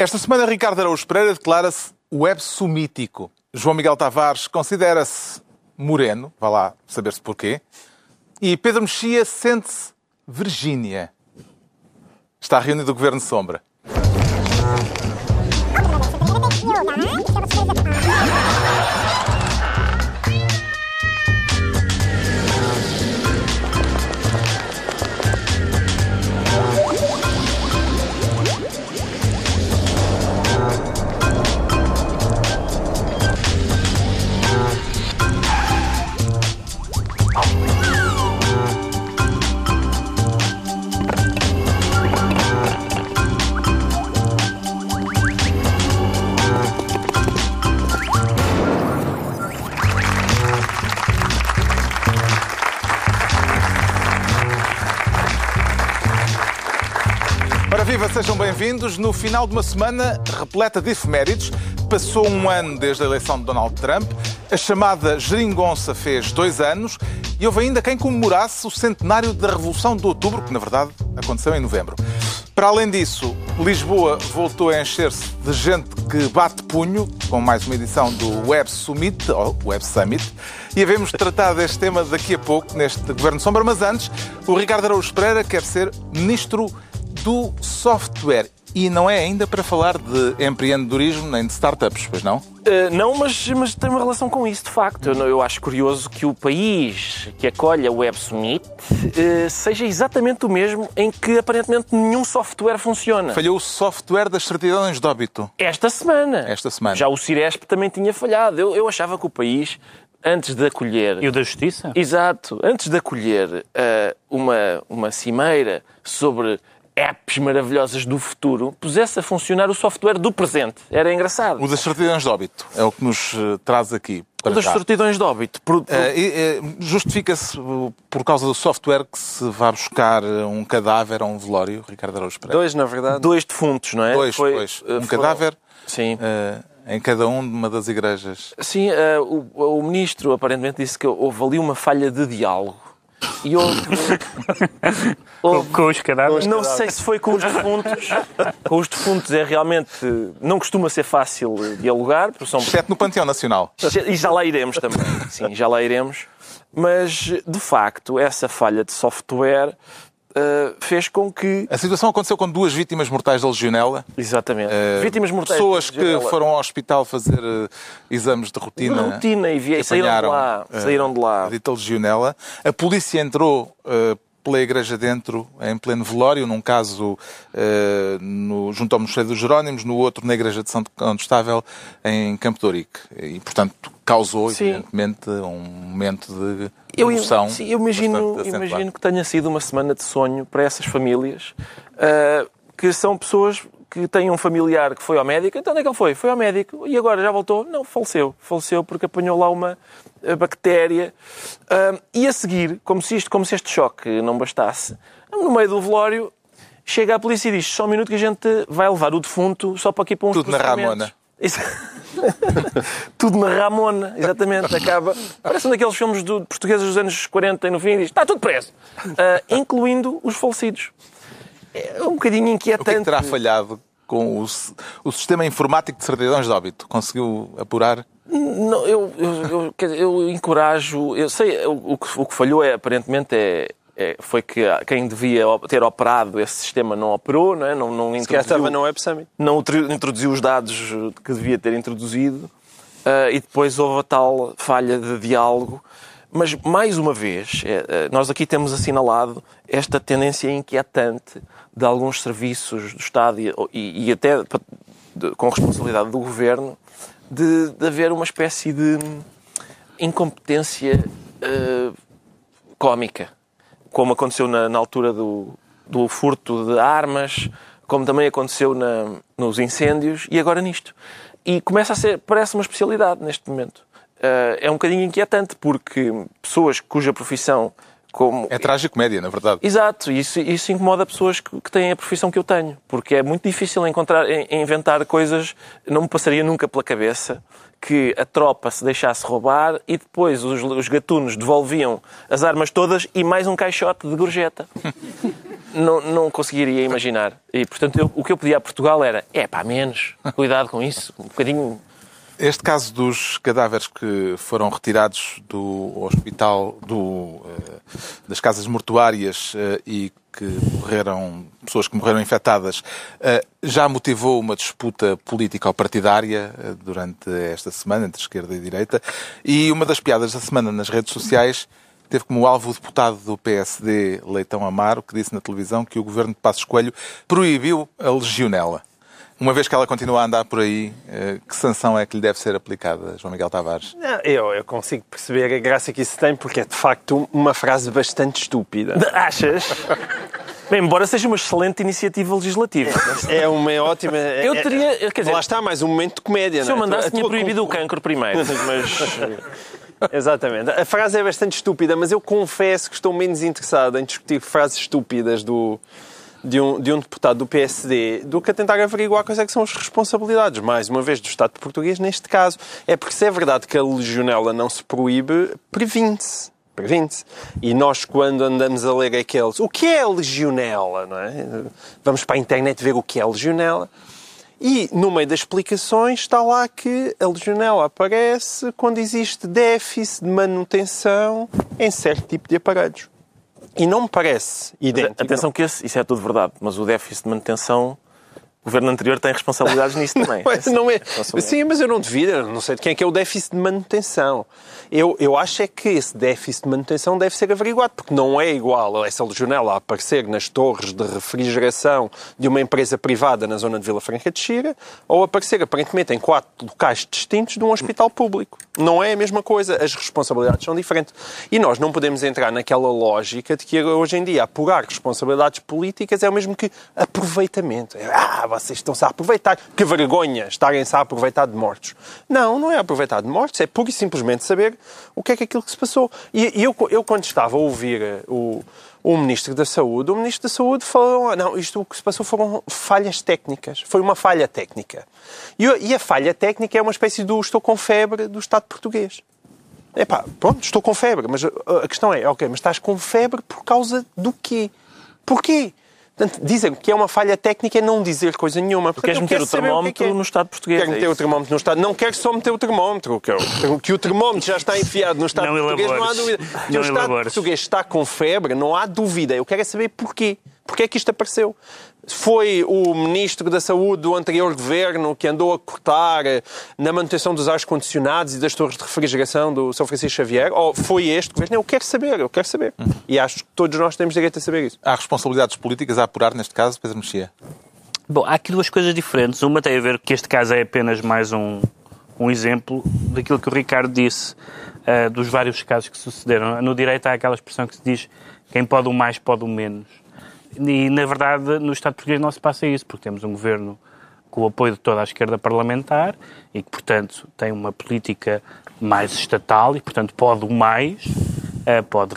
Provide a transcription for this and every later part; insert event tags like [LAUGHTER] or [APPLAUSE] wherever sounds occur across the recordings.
Esta semana, Ricardo Araújo Pereira declara-se web sumítico. João Miguel Tavares considera-se moreno, vá lá saber-se porquê. E Pedro Mexia sente-se Virgínia. Está reunido o Governo Sombra. Sejam bem-vindos. No final de uma semana repleta de efemérides, passou um ano desde a eleição de Donald Trump, a chamada geringonça fez dois anos e houve ainda quem comemorasse o centenário da Revolução de Outubro, que na verdade aconteceu em novembro. Para além disso, Lisboa voltou a encher-se de gente que bate punho, com mais uma edição do Web Summit, ou Web Summit, e havemos de tratar deste tema daqui a pouco, neste Governo Sombra, mas antes, o Ricardo Araújo Pereira quer ser Ministro do software. E não é ainda para falar de empreendedorismo nem de startups, pois não? Uh, não, mas, mas tem uma relação com isso, de facto. Eu, eu acho curioso que o país que acolhe a Web Summit uh, seja exatamente o mesmo em que aparentemente nenhum software funciona. Falhou o software das certidões de óbito. Esta semana. Esta semana. Já o Ciresp também tinha falhado. Eu, eu achava que o país, antes de acolher. E o da Justiça? Exato. Antes de acolher uh, uma, uma cimeira sobre apps maravilhosas do futuro, pusesse a funcionar o software do presente. Era engraçado. O das certidões de óbito é o que nos uh, traz aqui. O das certidões de óbito. Por, por... Uh, Justifica-se por causa do software que se vá buscar um cadáver a um velório, Ricardo Araújo Pereira? Dois, na verdade. Dois defuntos, não é? Dois, Foi, pois. Um foram... cadáver Sim. Uh, em cada um de uma das igrejas. Sim, o, o ministro aparentemente disse que houve ali uma falha de diálogo. E houve, [LAUGHS] houve, com os cadáveres? Não sei se foi com os defuntos. Com os defuntos é realmente. Não costuma ser fácil dialogar. São... Exceto no Panteão Nacional. E já lá iremos também. Sim, já lá iremos. Mas, de facto, essa falha de software Uh, fez com que. A situação aconteceu com duas vítimas mortais da legionela. Exatamente. Uh, vítimas mortais. Pessoas que foram ao hospital fazer uh, exames de rotina. De rotina e saíram de lá. saíram de lá. A dita legionela. A polícia entrou pela igreja dentro, em pleno velório, num caso no, junto ao Mosteiro dos Jerónimos, no outro na igreja de Santo Condestável, em Campo de Ourique. E, portanto, causou, sim. evidentemente, um momento de eu, emoção. Sim, eu imagino, imagino que tenha sido uma semana de sonho para essas famílias, uh, que são pessoas que têm um familiar que foi ao médico. Então onde é que ele foi? Foi ao médico e agora já voltou? Não, faleceu. Faleceu porque apanhou lá uma bactéria. Uh, e a seguir, como se, isto, como se este choque não bastasse, no meio do velório, chega a polícia e diz só um minuto que a gente vai levar o defunto só para aqui para uns Tudo na Ramona. [LAUGHS] Tudo na Ramona, exatamente. Acaba. Parece um daqueles filmes do, portugueses dos anos 40 e no fim diz: está tudo preso. Uh, incluindo os falecidos. É um bocadinho inquietante. O que, é que terá falhado com o, o sistema informático de certidões de óbito? Conseguiu apurar? Não, eu, eu, eu, eu encorajo. Eu sei, o, o, que falhou é, aparentemente, é, foi que quem devia ter operado esse sistema não operou, não é? Não, não introduziu, estava no Web Summit. Não introduziu os dados que devia ter introduzido uh, e depois houve a tal falha de diálogo. Mas, mais uma vez, é, nós aqui temos assinalado esta tendência inquietante de alguns serviços do Estado e, e, até com responsabilidade do Governo de, de haver uma espécie de incompetência uh, cómica, como aconteceu na, na altura do, do, furto de armas, como também aconteceu na, nos incêndios e agora nisto. E começa a ser, parece uma especialidade neste momento. Uh, é um bocadinho inquietante porque pessoas cuja profissão como... É trágico-média, na verdade. Exato, isso, isso incomoda pessoas que, que, têm a profissão que eu tenho, porque é muito difícil encontrar, inventar coisas, não me passaria nunca pela cabeça que a tropa se deixasse roubar e depois os, os gatunos devolviam as armas todas e mais um caixote de gorjeta. [LAUGHS] não, não conseguiria imaginar. E, portanto, eu, o que eu pedia a Portugal era, é pá, menos, cuidado com isso, um bocadinho este caso dos cadáveres que foram retirados do hospital, do, eh, das casas mortuárias eh, e que morreram, pessoas que morreram infectadas, eh, já motivou uma disputa política ou partidária durante esta semana entre esquerda e direita. E uma das piadas da semana nas redes sociais teve como alvo o deputado do PSD, Leitão Amaro, que disse na televisão que o governo de Passos Coelho proibiu a legionela. Uma vez que ela continua a andar por aí, eh, que sanção é que lhe deve ser aplicada, João Miguel Tavares? Não, eu, eu consigo perceber a graça que isso tem, porque é de facto uma frase bastante estúpida. [LAUGHS] Achas? Bem, embora seja uma excelente iniciativa legislativa. É uma ótima. Eu é, teria. Quer dizer, lá está, mais um momento de comédia. Se eu mandasse, tinha proibido o cancro primeiro. [LAUGHS] Mas. Exatamente. A frase é bastante estúpida, mas eu confesso que estou menos interessado em discutir frases estúpidas do, de um, de um deputado do PSD do que a tentar averiguar quais é que são as responsabilidades, mais uma vez, do Estado português neste caso. É porque se é verdade que a legionela não se proíbe, previne-se. Previne-se. E nós, quando andamos a ler aqueles... O que é a legionela, não é? Vamos para a internet ver o que é a legionela. E, no meio das explicações, está lá que a legionela aparece quando existe déficit de manutenção em certo tipo de aparelhos. E não me parece idêntico. Atenção que esse, isso é tudo verdade, mas o déficit de manutenção governo anterior tem responsabilidades nisso também. Não, não é. Sim, mas eu não devido, não sei de quem é que é o déficit de manutenção. Eu, eu acho é que esse déficit de manutenção deve ser averiguado, porque não é igual essa legionela a aparecer nas torres de refrigeração de uma empresa privada na zona de Vila Franca de Xira, ou aparecer aparentemente em quatro locais distintos de um hospital público. Não é a mesma coisa, as responsabilidades são diferentes. E nós não podemos entrar naquela lógica de que hoje em dia apurar responsabilidades políticas é o mesmo que aproveitamento. Ah, vocês estão-se a aproveitar. Que vergonha estarem-se a aproveitar de mortos. Não, não é aproveitar de mortos, é pura e simplesmente saber o que é que aquilo que se passou. E, eu, eu, quando estava a ouvir eh, o, o Ministro da Saúde, o Ministro da Saúde falou, não, isto o que se passou foram falhas técnicas. Foi uma falha técnica. E, e a falha técnica é uma espécie do estou com febre do Estado português. Epá, pronto, estou com febre, mas a, a questão é, ok, mas estás com febre por causa do quê? Porquê? Portanto, dizem que é uma falha técnica é não dizer coisa nenhuma. Portanto, queres meter o termómetro que é que é. no Estado português? Quero é meter o termómetro no Estado. Não quero só meter o termómetro. Que, eu, que o termómetro já está enfiado no Estado não português, elabores. não há dúvida. Que não o Estado elabores. português está com febre, não há dúvida. Eu quero é saber porquê. Porquê é que isto apareceu? Foi o Ministro da Saúde do anterior governo que andou a cortar na manutenção dos ares condicionados e das torres de refrigeração do São Francisco Xavier? Ou foi este governo? Eu quero saber, eu quero saber. Uhum. E acho que todos nós temos direito a saber isso. Há responsabilidades políticas a apurar neste caso, Pedro Mexia? Bom, há aqui duas coisas diferentes. Uma tem a ver que este caso é apenas mais um, um exemplo daquilo que o Ricardo disse, uh, dos vários casos que sucederam. No direito há aquela expressão que se diz quem pode o mais pode o menos. E, na verdade, no Estado português não se passa isso, porque temos um governo com o apoio de toda a esquerda parlamentar e que, portanto, tem uma política mais estatal e, portanto, pode o mais, eh, pode,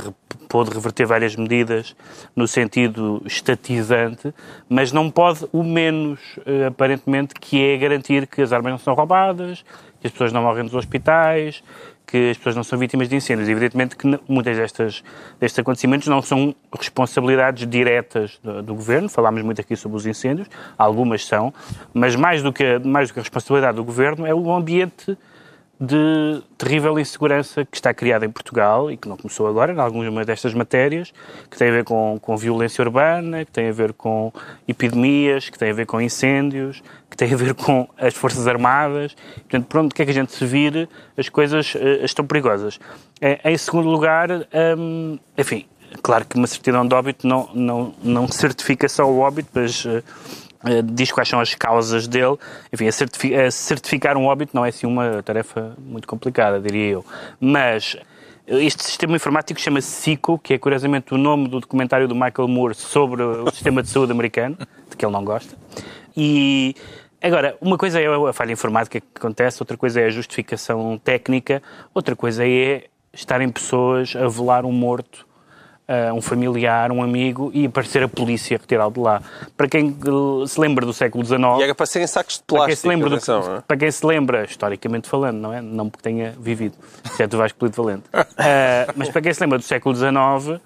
pode reverter várias medidas no sentido estatizante, mas não pode o menos, eh, aparentemente, que é garantir que as armas não são roubadas, que as pessoas não morrem nos hospitais, que as pessoas não são vítimas de incêndios. Evidentemente que muitas destas, destes acontecimentos não são responsabilidades diretas do, do, governo, falámos muito aqui sobre os incêndios, algumas são, mas mais do que, mais do que a responsabilidade do governo é o ambiente de terrível insegurança que está criada em Portugal e que não começou agora, em algumas destas matérias, que tem a ver com, com violência urbana, que tem a ver com epidemias, que tem a ver com incêndios, que tem a ver com as Forças Armadas. Portanto, por onde quer que a gente se vire, as coisas uh, estão perigosas. É, em segundo lugar, um, enfim, claro que uma certidão de óbito não, não, não certifica só o óbito, mas uh, diz quais são as causas dele. Enfim, certificar um óbito não é assim uma tarefa muito complicada, diria eu. Mas este sistema informático chama-se SICO, que é curiosamente o nome do documentário do Michael Moore sobre o sistema de saúde americano, de que ele não gosta. E Agora, uma coisa é a falha informática que acontece, outra coisa é a justificação técnica, outra coisa é estarem pessoas a velar um morto uh, um familiar, um amigo, e aparecer a polícia retirá-lo de lá. Para quem uh, se lembra do século XIX... E era para serem sacos de para quem, se plástico. lembra do, atenção, não é? para quem se lembra, historicamente falando, não é? Não porque tenha vivido, exceto o Vasco Polito Valente. Uh, [LAUGHS] mas para quem se lembra do século XIX,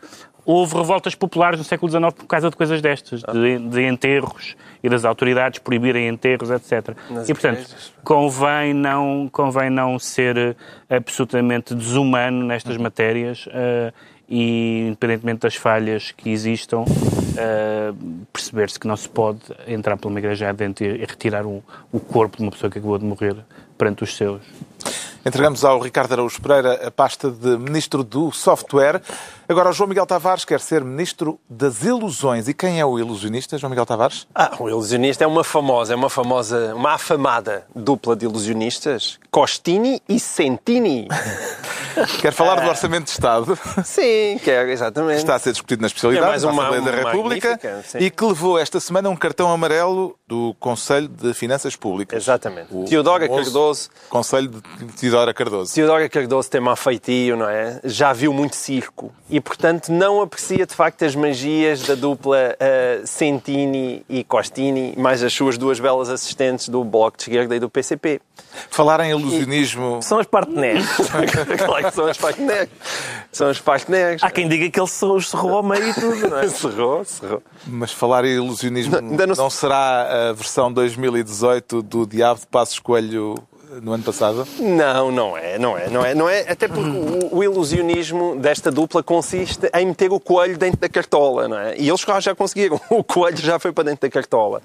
houve revoltas populares no século XIX por causa de coisas destas, de, de enterros e das autoridades proibirem enterros, etc. Nas e, portanto, igrejas. convém não, convém não ser eh, absolutamente desumano nestas matérias eh, e, independentemente das falhas que existam, eh, perceber-se que não se pode entrar por uma igreja adentro e retirar o corpo de uma pessoa que acabou de morrer perante os seus. Entregamos ao Ricardo Araújo Pereira a pasta de Ministro do Software. Agora, o João Miguel Tavares quer ser Ministro das Ilusões. E quem é o ilusionista, João Miguel Tavares? Ah, o ilusionista é uma famosa, é uma famosa, uma afamada dupla de ilusionistas. Costini e Sentini. [LAUGHS] Quer falar do Orçamento de Estado, [LAUGHS] Sim, quer, exatamente. está a ser discutido na especialidade É mais da uma- Assembleia da República e que levou esta semana um cartão amarelo do Conselho de Finanças Públicas. Exatamente. O Teodora Cardoso. Conselho de Teodora Cardoso. Teodora Cardoso tem má feitio, não é? Já viu muito circo e, portanto, não aprecia de facto as magias da dupla eh, Sentini e Costini, mais as suas duas belas assistentes do Bloco de Esquerda e do PCP. Falar em ilusionismo. São as parteneres. [LAUGHS] claro que são as Pacneg. São as Pacneg. Há quem diga que ele se cerrou ao meio e tudo, não é? [LAUGHS] Cerrou, cerrou. Mas falar em ilusionismo Não, não não, se- será a versão 2018 do Diabo de Passos Coelho no ano passado? Não, não é, não é, não é, não é. Até porque o, o ilusionismo desta dupla consiste em meter o coelho dentro da cartola, não é? E eles já conseguiram. [LAUGHS] O coelho já foi para dentro da cartola.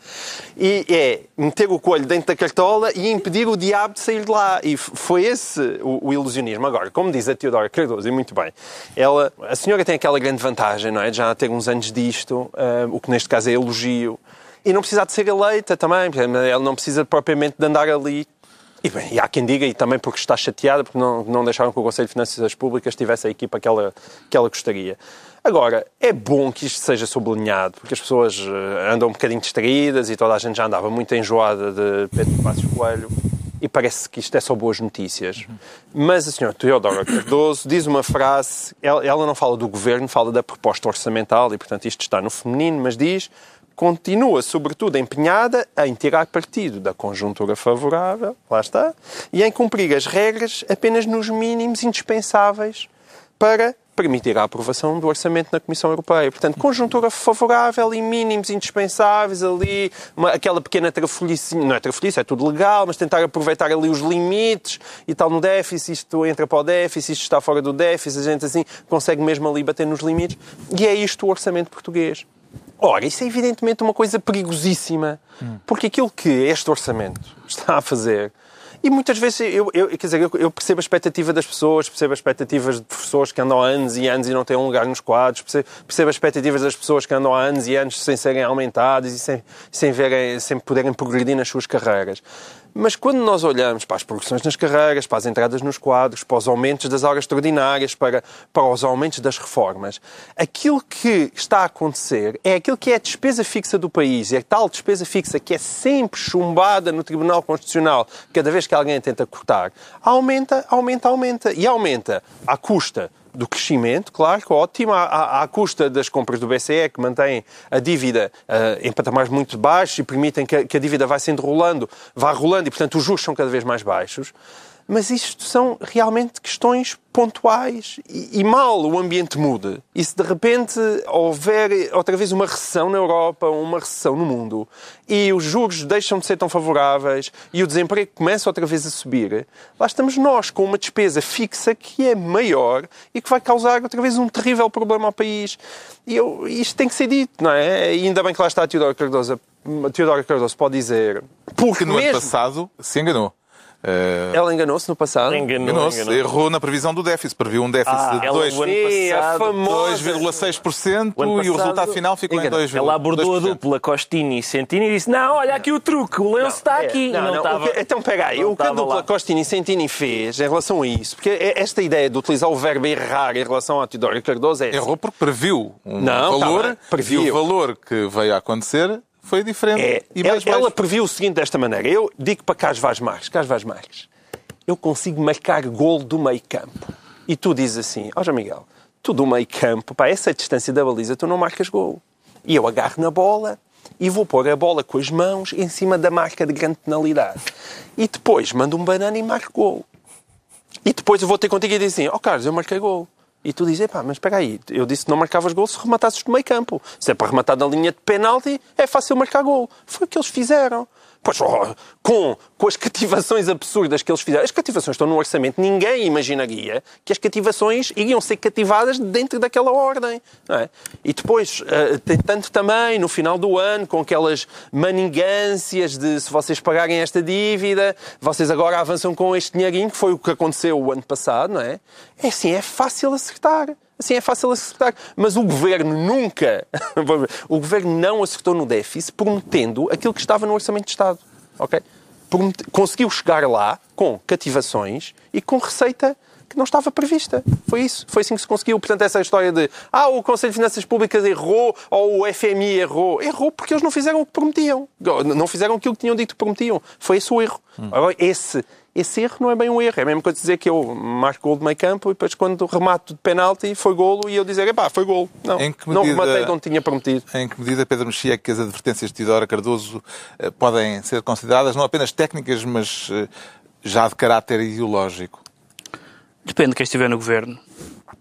E é meter o coelho dentro da cartola e impedir o diabo de sair de lá. E foi esse o, o ilusionismo. Agora, como diz a Teodora Cardoso, e muito bem, ela, a senhora tem aquela grande vantagem, não é? Já ter uns anos disto, ah, o que neste caso é elogio. E não precisa de ser eleita também, ela não precisa propriamente de andar ali e, bem, e há quem diga, e também porque está chateada, porque não, não deixaram que o Conselho de Finanças Públicas tivesse a equipa que ela, que ela gostaria. Agora, é bom que isto seja sublinhado, porque as pessoas eh, andam um bocadinho distraídas e toda a gente já andava muito enjoada de Pedro Passos Coelho e parece que isto é só boas notícias. Mas a senhora Teodora Cardoso diz uma frase, ela, ela não fala do governo, fala da proposta orçamental e, portanto, isto está no feminino, mas diz continua, sobretudo, empenhada em tirar partido da conjuntura favorável, lá está, e em cumprir as regras apenas nos mínimos indispensáveis para permitir a aprovação do orçamento na Comissão Europeia. Portanto, conjuntura favorável e mínimos indispensáveis ali, uma- aquela pequena trafolhice, não é trafolhice, é tudo legal, mas tentar aproveitar ali os limites e tal no déficit, isto entra para o déficit, isto está fora do déficit, a gente assim consegue mesmo ali bater nos limites. E é isto o orçamento português. Ora, isso é evidentemente uma coisa perigosíssima, porque aquilo que este orçamento [LAUGHS] está a fazer, e muitas vezes eu, eu- quer dizer, eu, eu percebo a expectativa das pessoas, percebo as expectativas de professores que andam há anos e anos e não têm um lugar nos quadros, percebo, percebo as expectativas das pessoas que andam há anos e anos sem serem aumentadas e sem, sem, verem, sem poderem progredir nas suas carreiras. Mas quando nós olhamos para as progressões nas carreiras, para as entradas nos quadros, para os aumentos das horas extraordinárias, para, para os aumentos das reformas, aquilo que está a acontecer é aquilo que é a despesa fixa do país, é a tal despesa fixa que é sempre chumbada no Tribunal Constitucional cada vez que alguém tenta cortar, aumenta, aumenta, aumenta. E aumenta à custa do crescimento, claro, ótimo, à, à, custa das compras do BCE, que mantém a dívida ah, em patamares muito baixos e permitem que a, que a dívida vá sendo rolando, vá rolando e, portanto, os juros são cada vez mais baixos. Mas isto são realmente questões pontuais e, e mal o ambiente muda. E se de repente houver outra vez uma recessão na Europa, uma recessão no mundo, e os juros deixam de ser tão favoráveis e o desemprego começa outra vez a subir, lá estamos nós com uma despesa fixa que é maior e que vai causar outra vez um terrível problema ao país. E eu, isto tem que ser dito, não é? E ainda bem que lá está a Teodora Cardoso. A Teodora Cardoso pode dizer. Porque no ano mesmo- passado se enganou. Eh, Ela enganou-se no passado. Enganou, Enganou-se, enganou. errou na previsão do déficit. Previu um déficit Ah, de ela, dois- o ano Sim, a passado, famosa. 2,6% O ano e o resultado final ficou em engana- 2,2%. Ela abordou a dupla Costini e Sentini e disse: Não, olha aqui o truque, o lenço está É, aqui. Não, não, estava- o que- então, pega aí. não O que a dupla lá. Costini e Sentini fez em relação a isso, porque é- esta ideia de utilizar o verbo errar em relação a Teodoro Cardoso é. Errou porque previu um Não, tá valor bem, previu. e o valor que veio a acontecer foi diferente É, e ela, ela previu o seguinte desta maneira. Eu digo para Carlos Vaz Marques, Carlos Vaz Marques, eu consigo marcar gol do meio campo. E tu dizes assim, ó João Miguel, tu do meio campo, pá, essa distância da baliza, tu não marcas gol. E eu agarro na bola e vou pôr a bola com as mãos em cima da marca de grande penalidade. E depois mando um banana e marco gol. E depois eu vou ter contigo e dizer assim, ó oh, Carlos, eu marquei gol. E tu dizes, pá, mas espera aí, eu disse que não marcavas gol se rematasses do meio campo. Se é para rematar na linha de penalti, é fácil marcar gol. Foi o que eles fizeram. Pois, oh, com, com as cativações absurdas que eles fizeram, as cativações estão no orçamento, ninguém imaginaria que as cativações iriam ser cativadas dentro daquela ordem. É? E depois, uh, tanto também, no final do ano, com aquelas maningâncias de se vocês pagarem esta dívida, vocês agora avançam com este dinheirinho, que foi o que aconteceu o ano passado, não é? É assim, é fácil acertar. Assim é fácil acertar. Mas o governo nunca, [LAUGHS] o governo não acertou no déficit prometendo aquilo que estava no Orçamento de Estado. Ok? Conseguiu chegar lá com cativações e com receita que não estava prevista. Foi isso. Foi assim que se conseguiu. Portanto, essa história de ah, o Conselho de Finanças Públicas errou ou o FMI errou. Errou porque eles não fizeram o que prometiam. Não fizeram aquilo que tinham dito que prometiam. Foi esse o erro. Hum. Agora, esse esse erro não é bem um erro. É a mesma coisa dizer que eu marco gol de meio campo e depois quando remato de penalti foi golo e eu dizer, epá, foi golo. Não, medida, não rematei de onde tinha prometido. Em que medida, Pedro Mexia, que as advertências de Tidora Cardoso eh, podem ser consideradas não apenas técnicas, mas eh, já de caráter ideológico? Depende de quem estiver no governo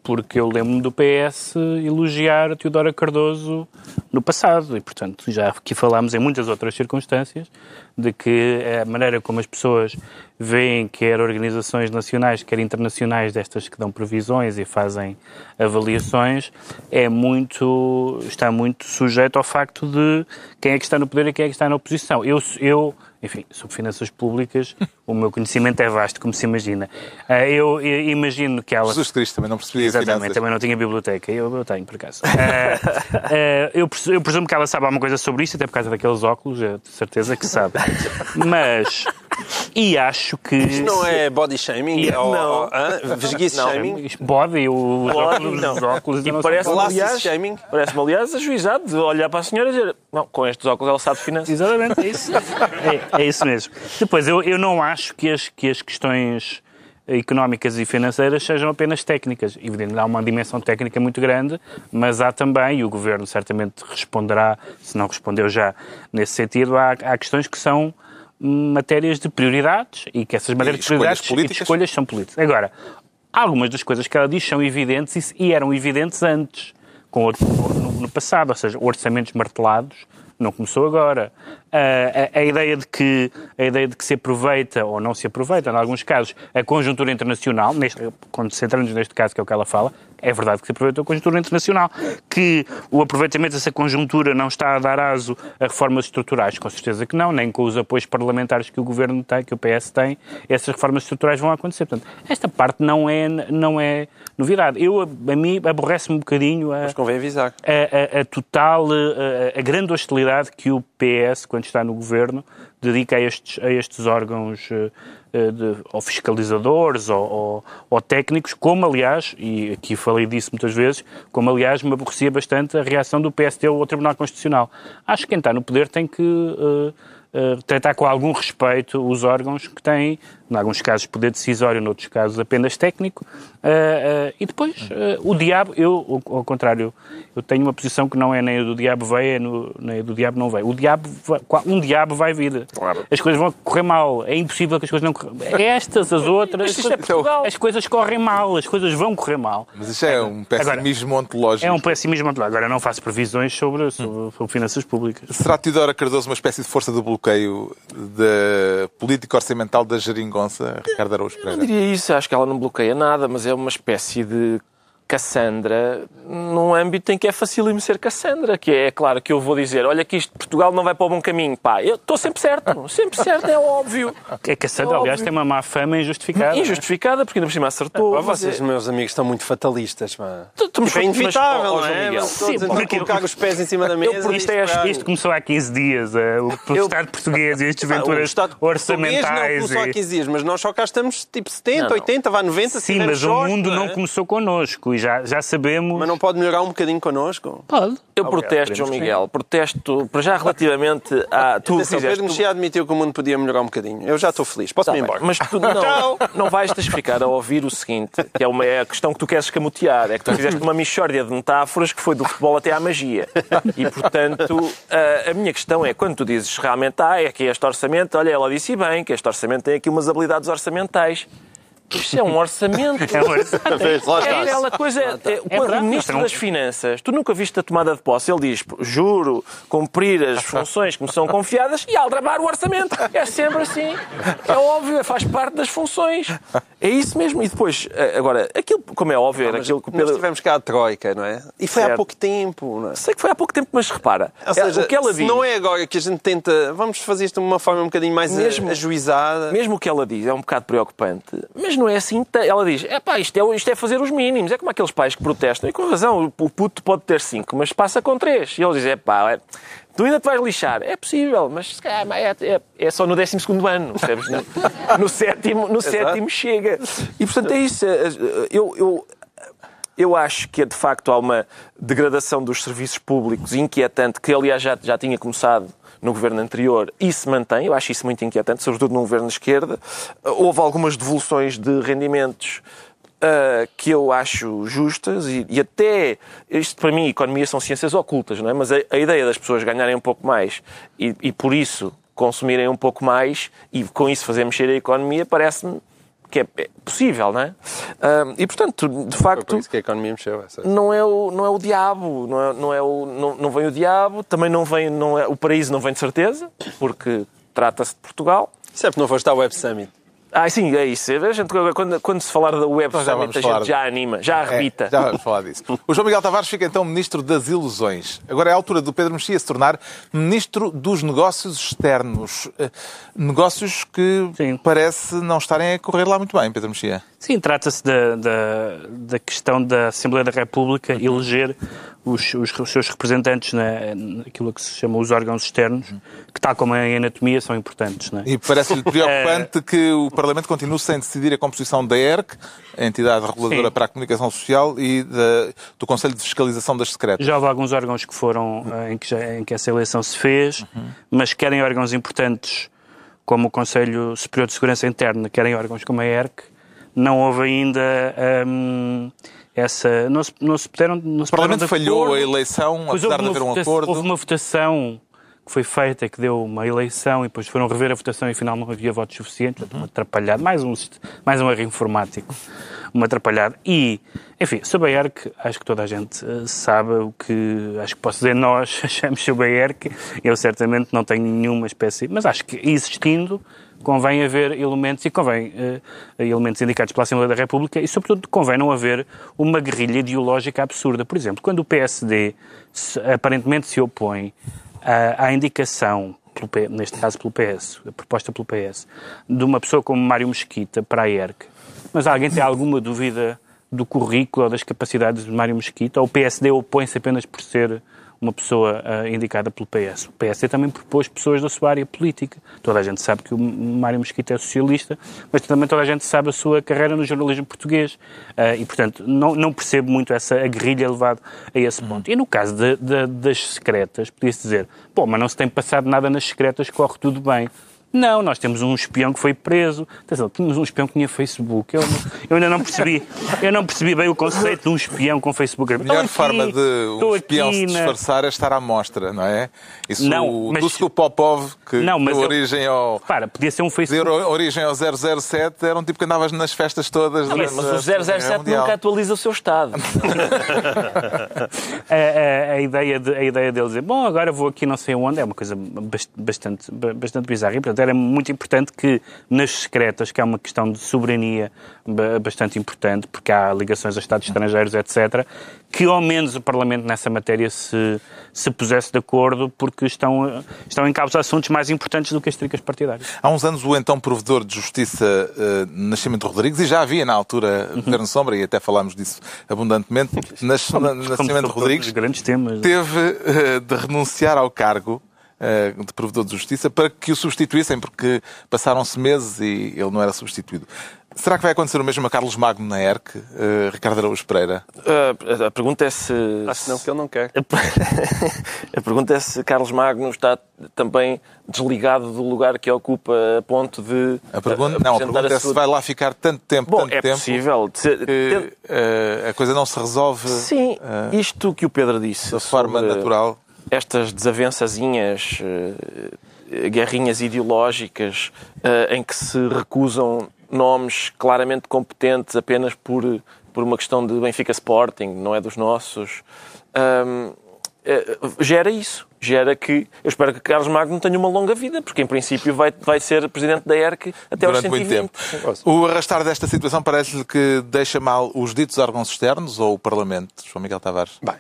porque eu lembro-me do PS elogiar Teodora Cardoso no passado e, portanto, já aqui falámos em muitas outras circunstâncias de que a maneira como as pessoas veem quer organizações nacionais, quer internacionais, destas que dão previsões e fazem avaliações, é muito, está muito sujeito ao facto de quem é que está no poder e quem é que está na oposição. Eu, eu enfim, sobre finanças públicas, o meu conhecimento é vasto, como se imagina. Ah, eu, imagino que ela. Jesus Cristo também não percebia Exatamente, finanças. também não tinha biblioteca. Eu, eu tenho, por acaso. Ah, [LAUGHS] ah, eu, eu presumo que ela sabe alguma coisa sobre isso, até por causa daqueles óculos, de certeza que sabe. Mas. E acho que. Isto não é body shaming? E, ou, não. Ou, Vesguice shaming? Body, os óculos, não. os óculos. E parece-me, aliás, shaming? parece aliás, ajuizado de olhar para a senhora e dizer: Não, com estes óculos ela sabe finanças. Exatamente, é isso. É, é isso mesmo. Depois, eu, eu não acho que as, que as questões económicas e financeiras sejam apenas técnicas. Evidentemente, há uma dimensão técnica muito grande, mas há também, e o Governo certamente responderá, se não respondeu já nesse sentido, há, há questões que são matérias de prioridades e que essas matérias de prioridades políticas. e de escolhas são políticas. Agora, algumas das coisas que ela diz são evidentes e eram evidentes antes, com outro, no, no passado, ou seja, orçamentos martelados não começou agora. A, a, a, ideia de que, a ideia de que se aproveita ou não se aproveita, em alguns casos, a conjuntura internacional, neste, quando centramos neste caso, que é o que ela fala, é verdade que se aproveitou a conjuntura internacional, que o aproveitamento dessa conjuntura não está a dar aso a reformas estruturais, com certeza que não, nem com os apoios parlamentares que o Governo tem, que o PS tem, essas reformas estruturais vão acontecer. Portanto, esta parte não é, não é novidade. Eu, a mim, aborrece-me um bocadinho a. A, a, a total, a, a grande hostilidade que o PS, quando está no Governo, dedica a estes, a estes órgãos eh, eh, de, ou fiscalizadores ou, ou, ou, técnicos, como aliás, e aqui falei disso muitas vezes, como aliás me aborrecia bastante a reação do PSD ao Tribunal Constitucional. Acho que quem está no poder tem que uh, uh, tratar com algum respeito os órgãos que têm em alguns casos poder decisório, noutros casos apenas técnico. Uh, uh, e depois, uh, o diabo, eu, ao contrário, eu tenho uma posição que não é nem a do diabo veio, é no, nem a do diabo não veio. O diabo, vai, um diabo vai vir. Claro. As coisas vão correr mal. É impossível que as coisas não corram. Estas, as outras, Mas é Portugal. as coisas correm mal, as coisas vão correr mal. Mas isso é um pessimismo Agora, ontológico. É um pessimismo ontológico. Agora não faço previsões sobre, sobre, sobre finanças públicas. Será Tidora Cardoso uma espécie de força de bloqueio da política orçamental da geringonça? Ricardo Araújo Pereira? Não diria isso, acho que ela não bloqueia nada, mas é uma espécie de Cassandra num âmbito em que é facílimo ser Cassandra, que é claro que eu vou dizer, olha que isto Portugal não vai para o bom caminho, pá, eu estou sempre certo, sempre certo, é óbvio. É Cassandra, é aliás, tem uma má fama injustificada. Injustificada, porque ainda por cima acertou. Ah, vocês, é... meus amigos, estão muito fatalistas, pá. Tipo, é inevitável, mas, não é? Miguel, Sim, porque colocar os pés em cima da mesa. Eu, isto, é, isto começou há 15 dias, uh, o, Estado português e as [LAUGHS] desventuras ah, orçamentais. Não começou há 15 dias, mas nós só cá estamos tipo 70, não, 80, vai 90, Sim, mas o mundo não, é? começou connosco já, já sabemos. Mas não pode melhorar um bocadinho connosco? Pode. Eu Obrigado, protesto, João. Miguel. Protesto, para já relativamente a. Tu Atenção, fizeste. Pedro tu- Mexia admitiu que o mundo podia melhorar um bocadinho. Eu já estou feliz. Tá Posso-me ir bem, embora? Mas tu não, [LAUGHS] não vais ficar a ouvir o seguinte, que é, uma, é a questão que tu queres escamotear. É que tu fizeste uma mixórdia de metáforas que foi do futebol até à magia. E, portanto, a, a minha questão é, quando tu dizes realmente, ah, é que este orçamento, olha, ela disse bem que este orçamento tem aqui umas habilidades orçamentais. Isto é um orçamento. [LAUGHS] É um orçamento. É aquela coisa, é, quando o Ministro nós das Finanças, tu nunca viste a tomada de posse, ele diz, juro cumprir as funções que me são confiadas e aldrabar o orçamento. É sempre assim. É óbvio, faz parte das funções. É isso mesmo. E depois, eh, agora, aquilo, como é óbvio, era aquilo que o Nós Pedro... tivemos cá a Troika, não é? E foi há Certo. pouco tempo, não é? Sei que foi há pouco tempo, mas repara, Ou seja, o que ela se diz... não é agora que a gente tenta, vamos fazer isto de uma forma um bocadinho mais Mesmo- mesmo, ajuizada. Mesmo o que ela diz é um bocado preocupante, mas não é assim. Ela diz: é pá, isto é, isto é fazer os mínimos. É como aqueles pais que protestam. E com razão, o puto pode ter cinco, mas passa com três. E ele diz: é pá, é, tu ainda te vais lixar. É possível, mas se calhar é, é, é só no 12 ano, percebes? No, [LAUGHS] no sétimo, no sétimo chega. E portanto é isso. Eu. eu eu acho que de facto há uma degradação dos serviços públicos inquietante, que aliás já, já tinha começado no governo anterior e se mantém. Eu acho isso muito inquietante, sobretudo num governo de esquerda. Houve algumas devoluções de rendimentos ah, que eu acho justas e, e até, isto para mim, economia são ciências ocultas, não é? Mas a, a ideia das pessoas ganharem um pouco mais e, e por isso consumirem um pouco mais e com isso fazer mexer a economia parece-me que é é possível, não é? Ah, e portanto, de Foi por facto, isso que a economia mexeu. essa. não é o, não é o diabo, não, é, não, é o, não, não vem o diabo, também não vem, não é, o paraíso não vem de certeza, porque trata-se de Portugal. Isso é não foste à Web Summit. Ah, sim, é isso. A gente, quando, quando se falar da Web já Summit, a gente já anima, já É, arrebita. já vamos falar disso. O João Miguel Tavares fica então Ministro das Ilusões. Agora é a altura do Pedro Mexia se tornar Ministro dos Negócios Externos. Eh, Negócios que Sim. parece não estarem a correr lá muito bem, Pedro Mexia. Sim, trata-se da, da, da questão da Assembleia da República eleger os, os, os seus representantes na, naquilo que se chama os órgãos externos, que tal como em anatomia são importantes. É? E parece-lhe preocupante [LAUGHS] que o Parlamento continue sem decidir a composição da ERC, a entidade reguladora Sim. para a comunicação social, e da- do Conselho de Fiscalização das Secretas. Já houve alguns órgãos que foram eh, em que, já- em que essa eleição se fez, mas querem órgãos importantes como o Conselho Superior de Segurança Interna, querem órgãos como a ERC, não houve ainda hum, essa. Não se, não se puderam. Não se O Parlamento falhou acordo. a eleição, apesar de haver uma um votação- acordo. Houve uma votação que foi feita, que deu uma eleição, e depois foram rever a votação e afinal não havia votos suficientes, portanto, um atrapalhado, mais um, mais um erro informático, um atrapalhado. E, enfim, sobre a ERC, acho que toda a gente eh, sabe o que, acho que posso dizer nós [LAUGHS] achamos sobre a ERC, eu certamente não tenho nenhuma espécie, mas acho que existindo, convém haver elementos, e convém eh, elementos indicados pela Assembleia da República, e sobretudo convém não haver uma guerrilha ideológica absurda. Por exemplo, quando o PSD se- aparentemente se opõe à, à indicação, pelo neste caso pelo PS, proposta pelo PS, de uma pessoa como Mário Mesquita para a ERC, mas alguém tem alguma dúvida do currículo ou das capacidades de Mário Mesquita, ou o PSD opõe-se apenas por ser uma pessoa ah, indicada pelo PS. O PSD também propôs pessoas da sua área política. Toda a gente sabe que o Mário Mesquita é socialista, mas também toda a gente sabe a sua carreira no jornalismo português. Ah, e, portanto, não, não percebo muito essa guerrilha levado a esse ponto. E no caso de- de- das secretas, podia-se dizer, pô, mas não se tem passado nada nas secretas, corre tudo bem. Não, nós temos um espião que foi preso. Atenção, tínhamos um espião que tinha Facebook. Eu, eu ainda não percebi. Eu não percebi bem o conceito de um espião com Facebook. A melhor forma de o espião se aqui na- disfarçar é estar à mostra, não é? Isso Não, o mas- Dusko Popov, que Não, mas deu eu- origem ao... Para, podia ser um Deu Facebook. origem ao 007, era um tipo que andavas nas festas todas. Mas, durante mas a o 007 Segunda Guerra Mundial. nunca atualiza o seu estado. [LAUGHS] a, a- a ideia de, a ideia dele dizer, bom, agora vou aqui não sei onde, é uma coisa bas- bastante, ba- bastante bizarra. E, portanto, era muito importante que nas secretas, que é uma questão de soberania ba- bastante importante, porque há ligações a Estados estrangeiros, etc., que ao menos o Parlamento nessa matéria se, se pusesse de acordo, porque estão, estão em causa assuntos mais importantes do que as tricas partidárias. Há uns anos o então provedor de justiça eh, Nascimento Rodrigues, e já havia na altura Uhum. Governo Sombra, e até falámos disso abundantemente, Nas- na- Nascimento Rodrigues temas. teve eh, de renunciar ao cargo de provedor de justiça para que o substituíssem, porque passaram-se meses e ele não era substituído. Será que vai acontecer o mesmo a Carlos Magno na ERC, uh, Ricardo Araújo Pereira? Uh, a pergunta é se. Acho que não, que ele não quer. [LAUGHS] a pergunta é se Carlos Magno está também desligado do lugar que ocupa a ponto de. A pergunta, não, a pergunta a é se vai lá ficar tanto tempo. Bom, tanto é tempo possível. Que, uh, a coisa não se resolve. Sim, isto que o Pedro disse. Da forma natural. Estas desavençazinhas guerrinhas ideológicas uh, em que se recusam nomes claramente competentes apenas por, por uma questão de Benfica Sporting, não é dos nossos. Um, uh, gera isso. Gera que. Eu espero que Carlos Magno tenha uma longa vida, porque em princípio vai, vai ser presidente da ERC até Durante aos 120. muito tempo. O arrastar desta situação parece-lhe que deixa mal os ditos órgãos externos ou o Parlamento, João Miguel Tavares? Bem,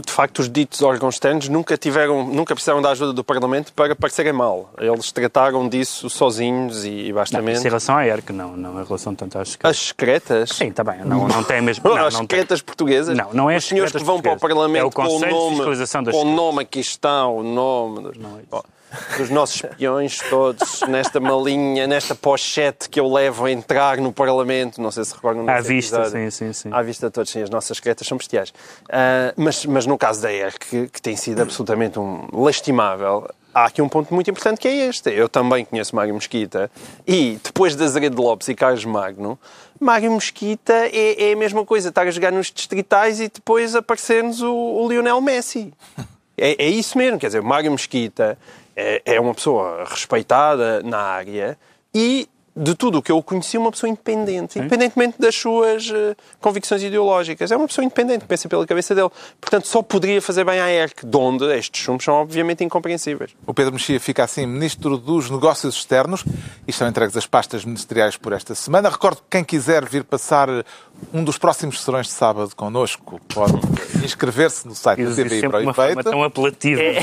de facto, os ditos órgãos externos nunca tiveram, nunca precisaram da ajuda do Parlamento para parecerem mal. Eles trataram disso sozinhos e bastamente. Não, em relação à ERC, não, não em relação tanto às secretas. As secretas? Sim, está bem. Não, não tem mesmo. [LAUGHS] Não, as secretas tem. portuguesas? Não, não é Os senhores que vão para o Parlamento é o com o nome, com o nome aqui está, o nome. Não é isso dos nossos espiões todos nesta malinha, nesta pochete que eu levo a entrar no Parlamento. Não sei se recordam À vista, episódio. sim, sim, sim. À vista de todos, sim, as nossas secretas são bestiais. Uh, mas, mas no caso da ERC, que, que tem sido absolutamente um lastimável, há aqui um ponto muito importante que é este. Eu também conheço Mário Mesquita e depois de Azeredo Lopes e Carlos Magno, Mário Mesquita é, é, a mesma coisa, estar a jogar nos distritais e depois aparecer-nos o, o Lionel Messi. É, é, isso mesmo, quer dizer, Mário Mesquita é, é uma pessoa respeitada na área e de tudo o que eu conheci, uma pessoa independente, independentemente das suas uh, convicções ideológicas. É uma pessoa independente, pensa pela cabeça dele. Portanto, só poderia fazer bem à ERC, de onde estes chumos são obviamente incompreensíveis. O Pedro Mexia fica assim Ministro dos Negócios Externos e estão entregues as pastas ministeriais por esta semana. Recordo que quem quiser vir passar um dos próximos serões de sábado connosco pode inscrever-se no site da TVI para o efeito. tão apelativa. É,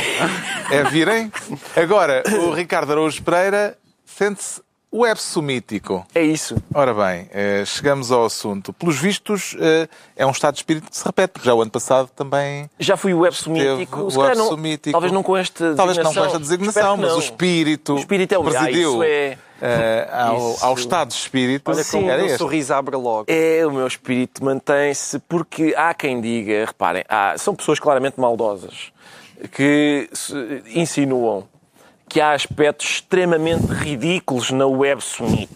é virem. Agora, o Ricardo Araújo Pereira sente-se o EPSO mítico. É isso. Ora bem, eh, chegamos ao assunto. Pelos vistos, eh, é um estado de espírito que se repete, porque já o ano passado também. Já fui o EPSO mítico. O EPSO mítico. Talvez não com esta Talvez não com esta designação, mas o espírito. O espírito é o presidiu. Ah, é... Uh, ao, ao, estado de espírito. Olha como o um sorriso abre logo. É, o meu espírito mantém-se porque há quem diga, reparem, há, são pessoas claramente maldosas que insinuam que há aspectos extremamente ridículos na Web Summit.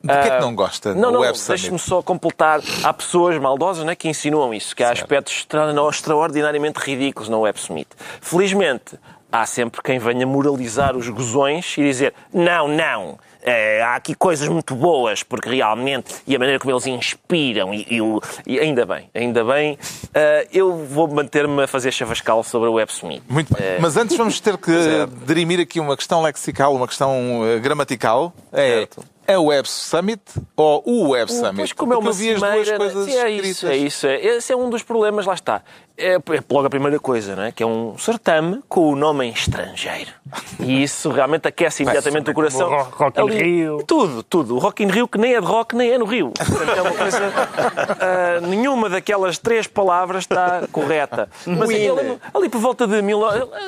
De que é que não gosta não, não, Web Summit? Deixe-me só completar. Há pessoas maldosas né, que insinuam isso, que há certo. aspectos extra, extraordinariamente ridículos na Web Summit. Felizmente, há sempre quem venha moralizar os gozões e dizer não, não, é, há aqui coisas muito boas, porque realmente, e a maneira como eles inspiram, e, e, e ainda bem, ainda bem, uh, eu vou manter-me a fazer chavascal sobre o Web Summit. Muito bem. Uh, Mas antes vamos ter que [LAUGHS] dirimir aqui uma questão lexical, uma questão gramatical. É, certo. É o Web Summit ou o Web Summit? Pois como é uma vi as duas coisas sim, é isso, é isso. É. Esse é um dos problemas, lá está. É, é logo a primeira coisa, não é? Que é um certame com o nome em estrangeiro. E isso realmente aquece imediatamente o coração. O rock in Rio. Tudo, tudo. O Rock in Rio que nem é de rock, nem é no Rio. [LAUGHS] Portanto, é uma coisa... Uh, nenhuma daquelas três palavras está correta. Mas ali, ali por volta de mil,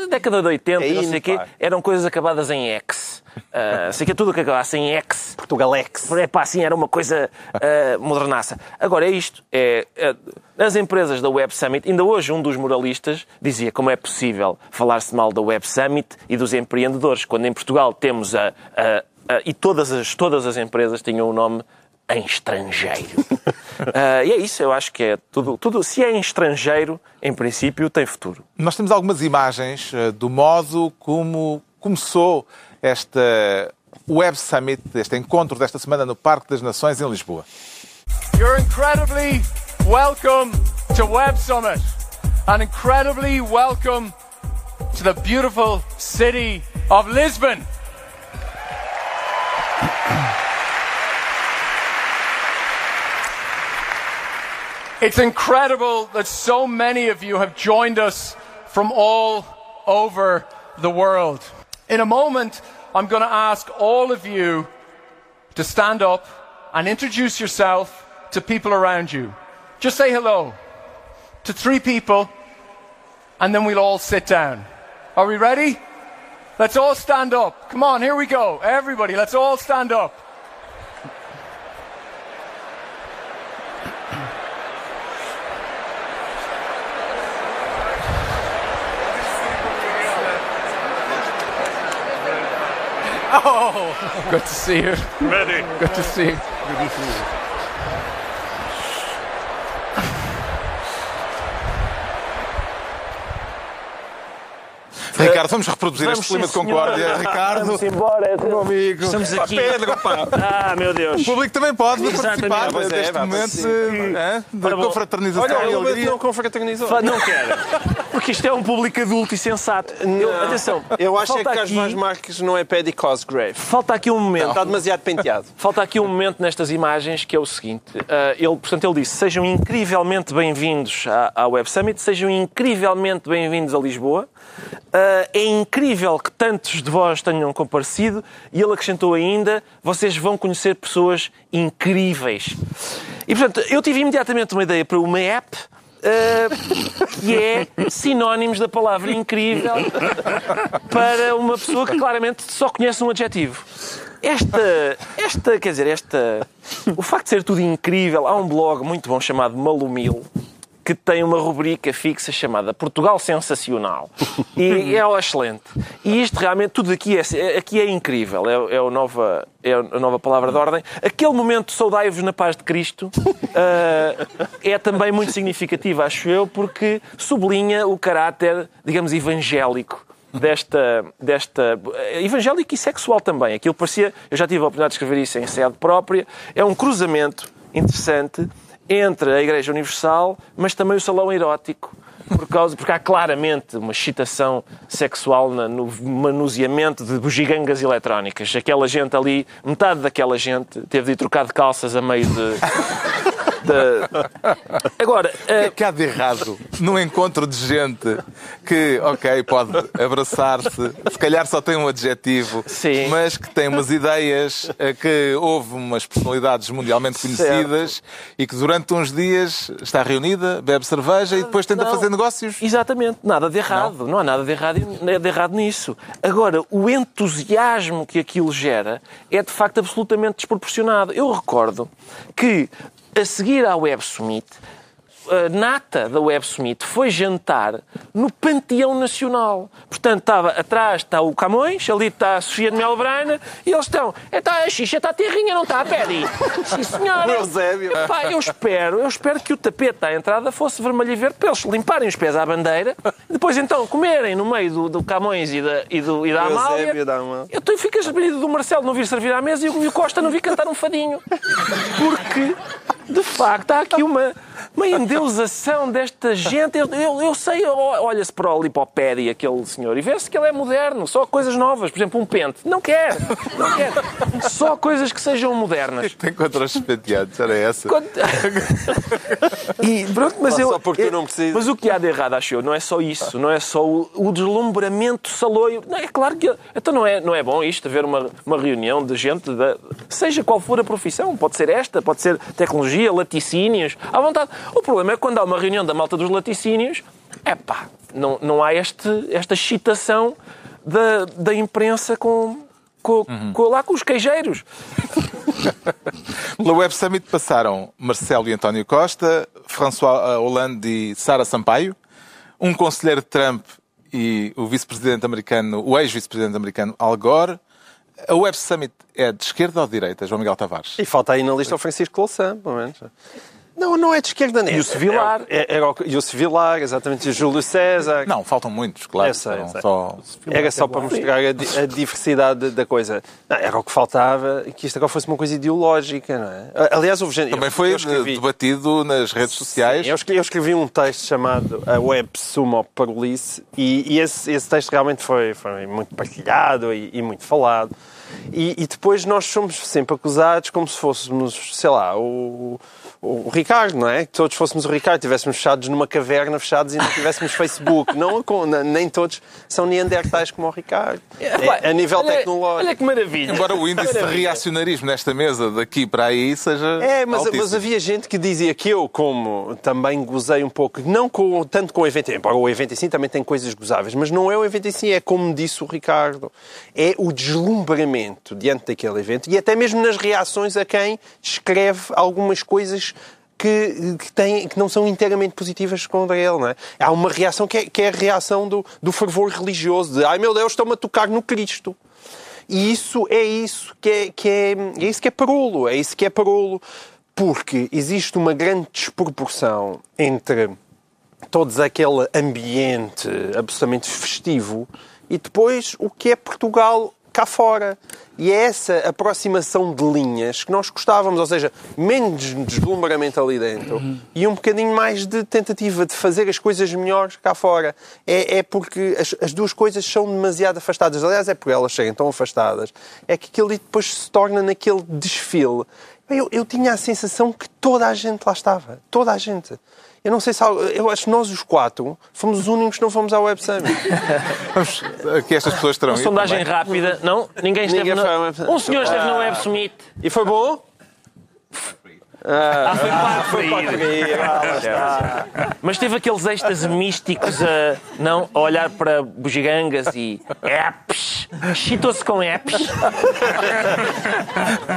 década de 80, é não sei o quê, eram coisas acabadas em X. Uh, sei que é tudo que acabasse em X. Portugalex. É pá, assim, era uma coisa uh, modernaça. Agora, é isto. É, é, as empresas da Web Summit, ainda hoje um dos moralistas dizia como é possível falar-se mal da Web Summit e dos empreendedores, quando em Portugal temos a... a, a e todas as, todas as empresas tinham o um nome em estrangeiro. uh, [LAUGHS] e é isso, eu acho que é tudo, tudo. Se é em estrangeiro, em princípio, tem futuro. Nós temos algumas imagens do modo como começou Web Summit, este encontro desta semana no Parque das Nações em Lisboa. You're incredibly welcome to Web Summit and incredibly welcome to the beautiful city of Lisbon. It's incredible that so many of you have joined us from all over the world. In a moment, I'm going to ask all of you to stand up and introduce yourself to people around you. Just say hello to three people, and then we'll all sit down. Are we ready? Let's all stand up. Come on, here we go. Everybody, let's all stand up. [LAUGHS] Good to see you. Ready. Good to see you. Ricardo, vamos reproduzir Vamos, este clima de concórdia. Ricardo, Vamos embora. meu amigo. Estamos aqui. Pedro, pá. Ah, meu Deus. O público também pode Exatamente. participar Pois é, deste vá, momento de, hã? da bom. confraternização Olha, o não confraternizou. Não quero. Porque isto é um público adulto e sensato. Eu- atenção. Eu acho é que Carlos aqui, Marques não é Paddy Cosgrave. falta aqui um momento. Está demasiado penteado. Falta aqui um momento nestas imagens que é o seguinte. ah, ele, portanto, ele disse: sejam incrivelmente bem-vindos à, à Web Summit, sejam incrivelmente bem-vindos a Lisboa. Ah, é incrível que tantos de vós tenham comparecido. E ele acrescentou ainda: vocês vão conhecer pessoas incríveis. E, portanto, eu tive imediatamente uma ideia para uma app. ah, que é sinónimos da palavra incrível para uma pessoa que claramente só conhece um adjetivo. Esta, esta, quer dizer, esta, o facto de ser tudo incrível, há um blog muito bom chamado Malumil, que tem uma rubrica fixa chamada Portugal Sensacional. [LAUGHS] E é excelente. E isto realmente, tudo aqui é, aqui é incrível. É, é, a nova, é a nova palavra de ordem. Aquele momento, saudai-vos na paz de Cristo, ah, [LAUGHS] é também muito significativo, acho eu, porque sublinha o caráter, digamos, evangélico desta, desta. evangélico e sexual também. Aquilo parecia. Eu já tive a oportunidade de escrever isso em sede própria. É um cruzamento interessante entre a Igreja Universal, mas também o salão erótico. Por causa, porque há claramente uma excitação sexual no manuseamento de bugigangas eletrónicas. Aquela gente ali, metade daquela gente teve de ir trocar de calças a meio de. [LAUGHS] de- Agora, O que é que há de errado num encontro de gente que, ok, pode abraçar-se, se calhar só tem um adjetivo, Sim. mas que tem umas ideias, eh, que houve umas personalidades mundialmente conhecidas e que durante uns dias está reunida, bebe cerveja e depois tenta Não. fazer negócios. Exatamente, nada de errado. Não, há nada de errado, de errado nisso. Agora, o entusiasmo que aquilo gera é de facto absolutamente desproporcionado. Eu recordo que, a seguir à Web Summit, nata da Web Summit foi jantar no Panteão Nacional. Portanto, estava atrás está o Camões, ali está a Sofia de Melbrana e eles estão. Está a xixa, está a terrinha, não está a pedi. Sim, senhora. O Eusébio. Pá, eu espero, eu espero que o tapete à entrada fosse vermelho e verde para eles limparem os pés à bandeira e depois então comerem no meio do, do Camões e da, e do, e da Amália. Eusébio. Eu estou fico surpreendido do Marcelo não vir servir à mesa e o, e o Costa não vir cantar um fadinho. Porque, de facto, há aqui uma, uma endeusação desta gente. Eu, eu, eu sei, olha-se para o lipopédia, aquele senhor, e vê-se que ele é moderno, só coisas novas. Por exemplo, um pente. Não quer, não quer. Só coisas que sejam modernas. Tem contra os penteados, era essa. Quando- e pronto, mas Só eu, porque tu eu- não precisas. Mas o que há de errado, acho eu, não é só isso, não é só o, o deslumbramento saloio. Não, é claro que. Então não é, não é bom isto, haver uma, uma reunião de gente, da, seja qual for a profissão, pode ser esta, pode ser tecnologia, laticínios, à vontade. O problema é que quando há uma reunião da malta dos laticínios, é pá, não, não há este, esta excitação da, da imprensa com. Com, com- lá com os queijeiros. [LAUGHS] Pela Web Summit passaram Marcelo e António Costa, François Hollande e Sara Sampaio, um conselheiro de Trump e o vice-presidente americano, o ex-vice-presidente americano Al Gore. A Web Summit é de esquerda ou de direita, João Miguel Tavares? E falta aí na lista o Francisco Louçã, pelo menos. Não, não é de esquerda nem. E o Sevilar. É, é, era o- e o Sevilar, exatamente, e o Júlio César. Não, faltam muitos, claro. Eu sei, eu Foram sei. só- Era só para mostrar a, a diversidade da coisa. Não, era o que faltava, que isto agora fosse uma coisa ideológica, não é? Aliás, houve gente... Também eu- foi eu escrevi- debatido nas redes sociais. Eu escrevi, eu escrevi um texto chamado A Web Sumo Parolice e, e esse, esse texto realmente foi, foi muito partilhado e, e muito falado. E, e depois nós somos sempre acusados como se fôssemos, sei lá, o, o Ricardo, não é? Que todos fôssemos o Ricardo, estivéssemos fechados numa caverna, fechados e não tivéssemos Facebook. [LAUGHS] Não, nem todos são neandertais como o Ricardo. É, a nível Olha- tecnológico. Olha que maravilha. Embora o índice de Maravilha. reacionarismo nesta mesa daqui para aí seja. É, mas, mas havia gente que dizia que eu, como também gozei um pouco, não com, tanto com o evento, embora o evento em si também tem coisas gozáveis, mas não é o evento em si, é como disse o Ricardo, é o deslumbramento diante daquele evento e até mesmo nas reações a quem escreve algumas coisas que, que, têm, que não são inteiramente positivas contra ele. Não é? Há uma reação que é, que é a reação do, do fervor religioso, de ai meu Deus, estão-me a tocar no Cristo. E isso é isso que é, que é, é isso que é parolo, é isso que é parolo, porque existe uma grande desproporção entre todos aquele ambiente absolutamente festivo e depois o que é Portugal cá fora. E é essa aproximação de linhas que nós gostávamos, ou seja, menos deslumbramento ali dentro e um bocadinho mais de tentativa de fazer as coisas melhores cá fora. É, é porque as, as duas coisas são demasiado afastadas. Aliás, é por elas serem tão afastadas. É que aquilo ali depois se torna naquele desfile. Eu, eu tinha a sensação que toda a gente lá estava. Toda a gente. Eu não sei se. Eu acho que nós, os quatro, fomos os únicos que não fomos ao Web Summit. [LAUGHS] Vamos, que estas pessoas terão Uma sondagem também. rápida. Não? Ninguém esteve Ninguém Summit. Um senhor esteve no Web Summit. E foi bom? Ah, foi pago Foi para. Ah, está. Mas teve aqueles êxtases místicos a, não, a olhar para bugigangas e apps. Chitou-se com apps.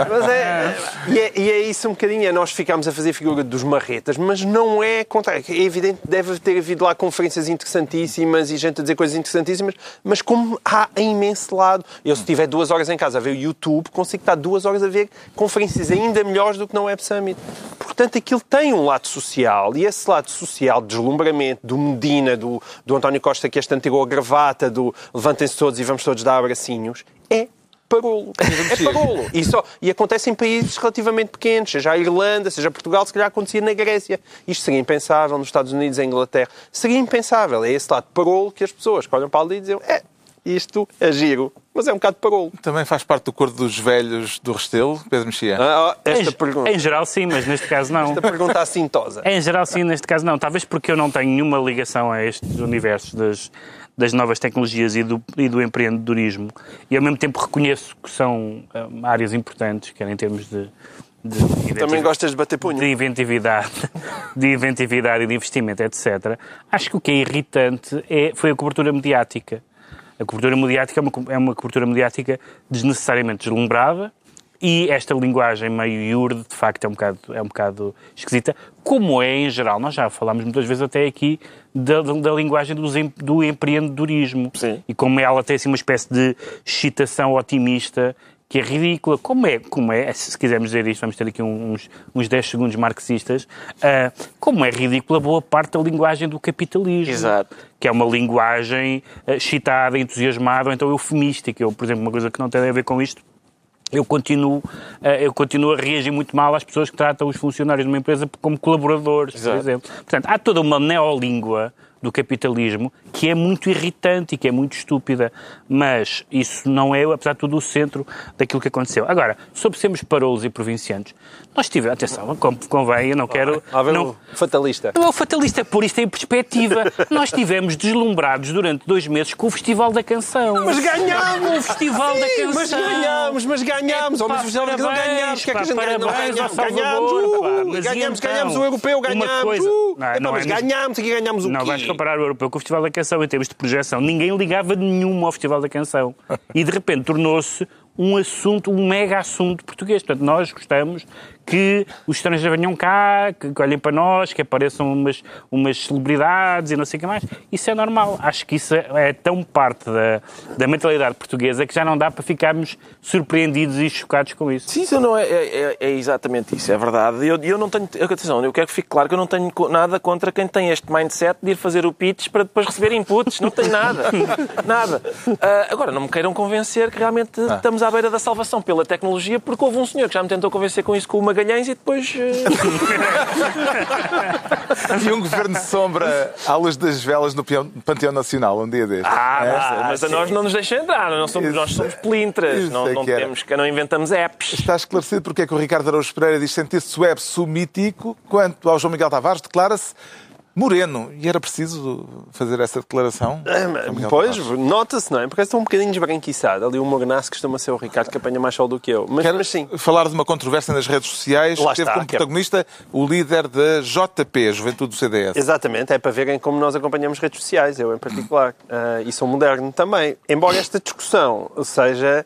Mas é, e, é, e é isso um bocadinho. é Nós ficámos a fazer figura dos marretas, mas não é contra. É evidente que deve ter havido lá conferências interessantíssimas e gente a dizer coisas interessantíssimas, mas como há em imenso lado. Eu, se tiver duas horas em casa a ver o YouTube, consigo estar duas horas a ver conferências ainda melhores do que no Web Summit. Portanto, aquilo tem um lado social e esse lado social de deslumbramento do Medina, do, do António Costa, que este antigou a gravata, do levantem-se todos e vamos todos dar abracinhos, é parolo. É parolo. E, só, e acontece em países relativamente pequenos, seja a Irlanda, seja Portugal, se calhar acontecia na Grécia. Isto seria impensável nos Estados Unidos, em Inglaterra. Seria impensável. É esse lado parolo que as pessoas que olham para ali e dizem é, isto é giro, mas é um bocado parolo. Também faz parte do cor dos velhos do Restelo, Pedro Mexia. Ah, ah, esta em, pergunta, em geral, sim, mas neste caso não. esta pergunta assintosa. [LAUGHS] Em geral, sim, neste caso não. Talvez porque eu não tenho nenhuma ligação a estes universos das, das novas tecnologias e do, e do empreendedorismo. E ao mesmo tempo reconheço que são hum, áreas importantes, quer em termos de. de Também inventividade- gostas de bater punho? de inventividade, [LAUGHS] de inventividade e de investimento, etc. Acho que o que é irritante é, foi a cobertura mediática. A cobertura mediática é uma, é uma cobertura mediática desnecessariamente deslumbrada e esta linguagem meio iurde, de facto, é um bocado, é um bocado esquisita, como é em geral. Nós já falámos muitas vezes até aqui da, da- linguagem dos do empreendedorismo. Sim. E como ela tem assim, uma espécie de excitação otimista que é ridícula. Como é, como é se quisermos dizer isto, vamos ter aqui uns, uns 10 segundos marxistas, ah, como é ridícula boa parte da linguagem do capitalismo. Exato. Que é uma linguagem ah, excitada, entusiasmada, ou então eufemística. Eu, por exemplo, uma coisa que não tem a ver com isto, eu continuo, eh, eu continuo a reagir muito mal às pessoas que tratam os funcionários de uma empresa como colaboradores, Exato. por exemplo. Portanto, há toda uma neolíngua do capitalismo que é muito irritante e que é muito estúpida, mas isso não é, apesar de tudo, o centro daquilo que aconteceu. Agora, sobre sermos parolos e provincianos, nós tivemos, atenção, com- convém, eu não quero... Vem não, fatalista. não é o fatalista por isto em perspectiva. [LAUGHS] Nós estivemos deslumbrados durante dois meses com o Festival da Canção. Mas ganhámos! O Festival da Sim, Canção! Mas ganhámos, mas ganhámos! Mas Pá, da Canção parabéns, ganhámos! O que é que a gente? Não parabéns ao ganhámos! Ganhámos! Uh, Ganhámos, então? ganhámos o europeu, ganhámos! coisa- uh. Não, Epá, não é mas neste- ganhámos, aqui ganhámos o Não quê? Comparar o europeu com o Festival da Canção em termos de projeção. Ninguém ligava nenhuma ao Festival da Canção. E de repente tornou-se um assunto, um mega assunto português. Portanto, nós gostamos que os estrangeiros venham cá, que que olhem para nós, que apareçam umas, umas celebridades e não sei o que mais. Isso é normal. Acho que isso é tão parte da, da mentalidade portuguesa que já não dá para ficarmos surpreendidos e chocados com isso. Sim, isso não é, é, é- é exatamente isso, é verdade. Eu, eu não tenho. Atenção, eu quero que fique claro que eu não tenho nada contra quem tem este mindset de ir fazer o pitch para depois receber inputs. Não tenho nada. [LAUGHS] nada. Ah, agora, não me queiram convencer que realmente estamos à beira da salvação pela tecnologia, porque houve um senhor que já me tentou convencer com isso com o Magalhães e depois. ah, [LAUGHS] Havia um governo de sombra à luz das velas no Panteão Nacional, um dia destes. Ah, É? mas, a nós não nos deixam entrar, nós somos, nós somos pelintras, Isso não, é não, temos, não inventamos apps. Está esclarecido porque é que o Ricardo Araújo Pereira diz sentir-se web mítico, quanto ao João Miguel Tavares declara-se moreno. E era preciso fazer essa declaração? É, Pois, nota-se, não é? Porque estou um bocadinho esbranquiçado. Ali o mornaço costuma ser o Ricardo que apanha mais sol do que eu. Mas, Quero mas sim. falar de uma controvérsia nas redes sociais. Lá Teve está, como é- protagonista o líder da JP, Juventude do CDS. Exatamente, é para verem como nós acompanhamos redes sociais, eu em particular. [CLEARS THROAT] Ah, e sou moderno também. Embora esta discussão seja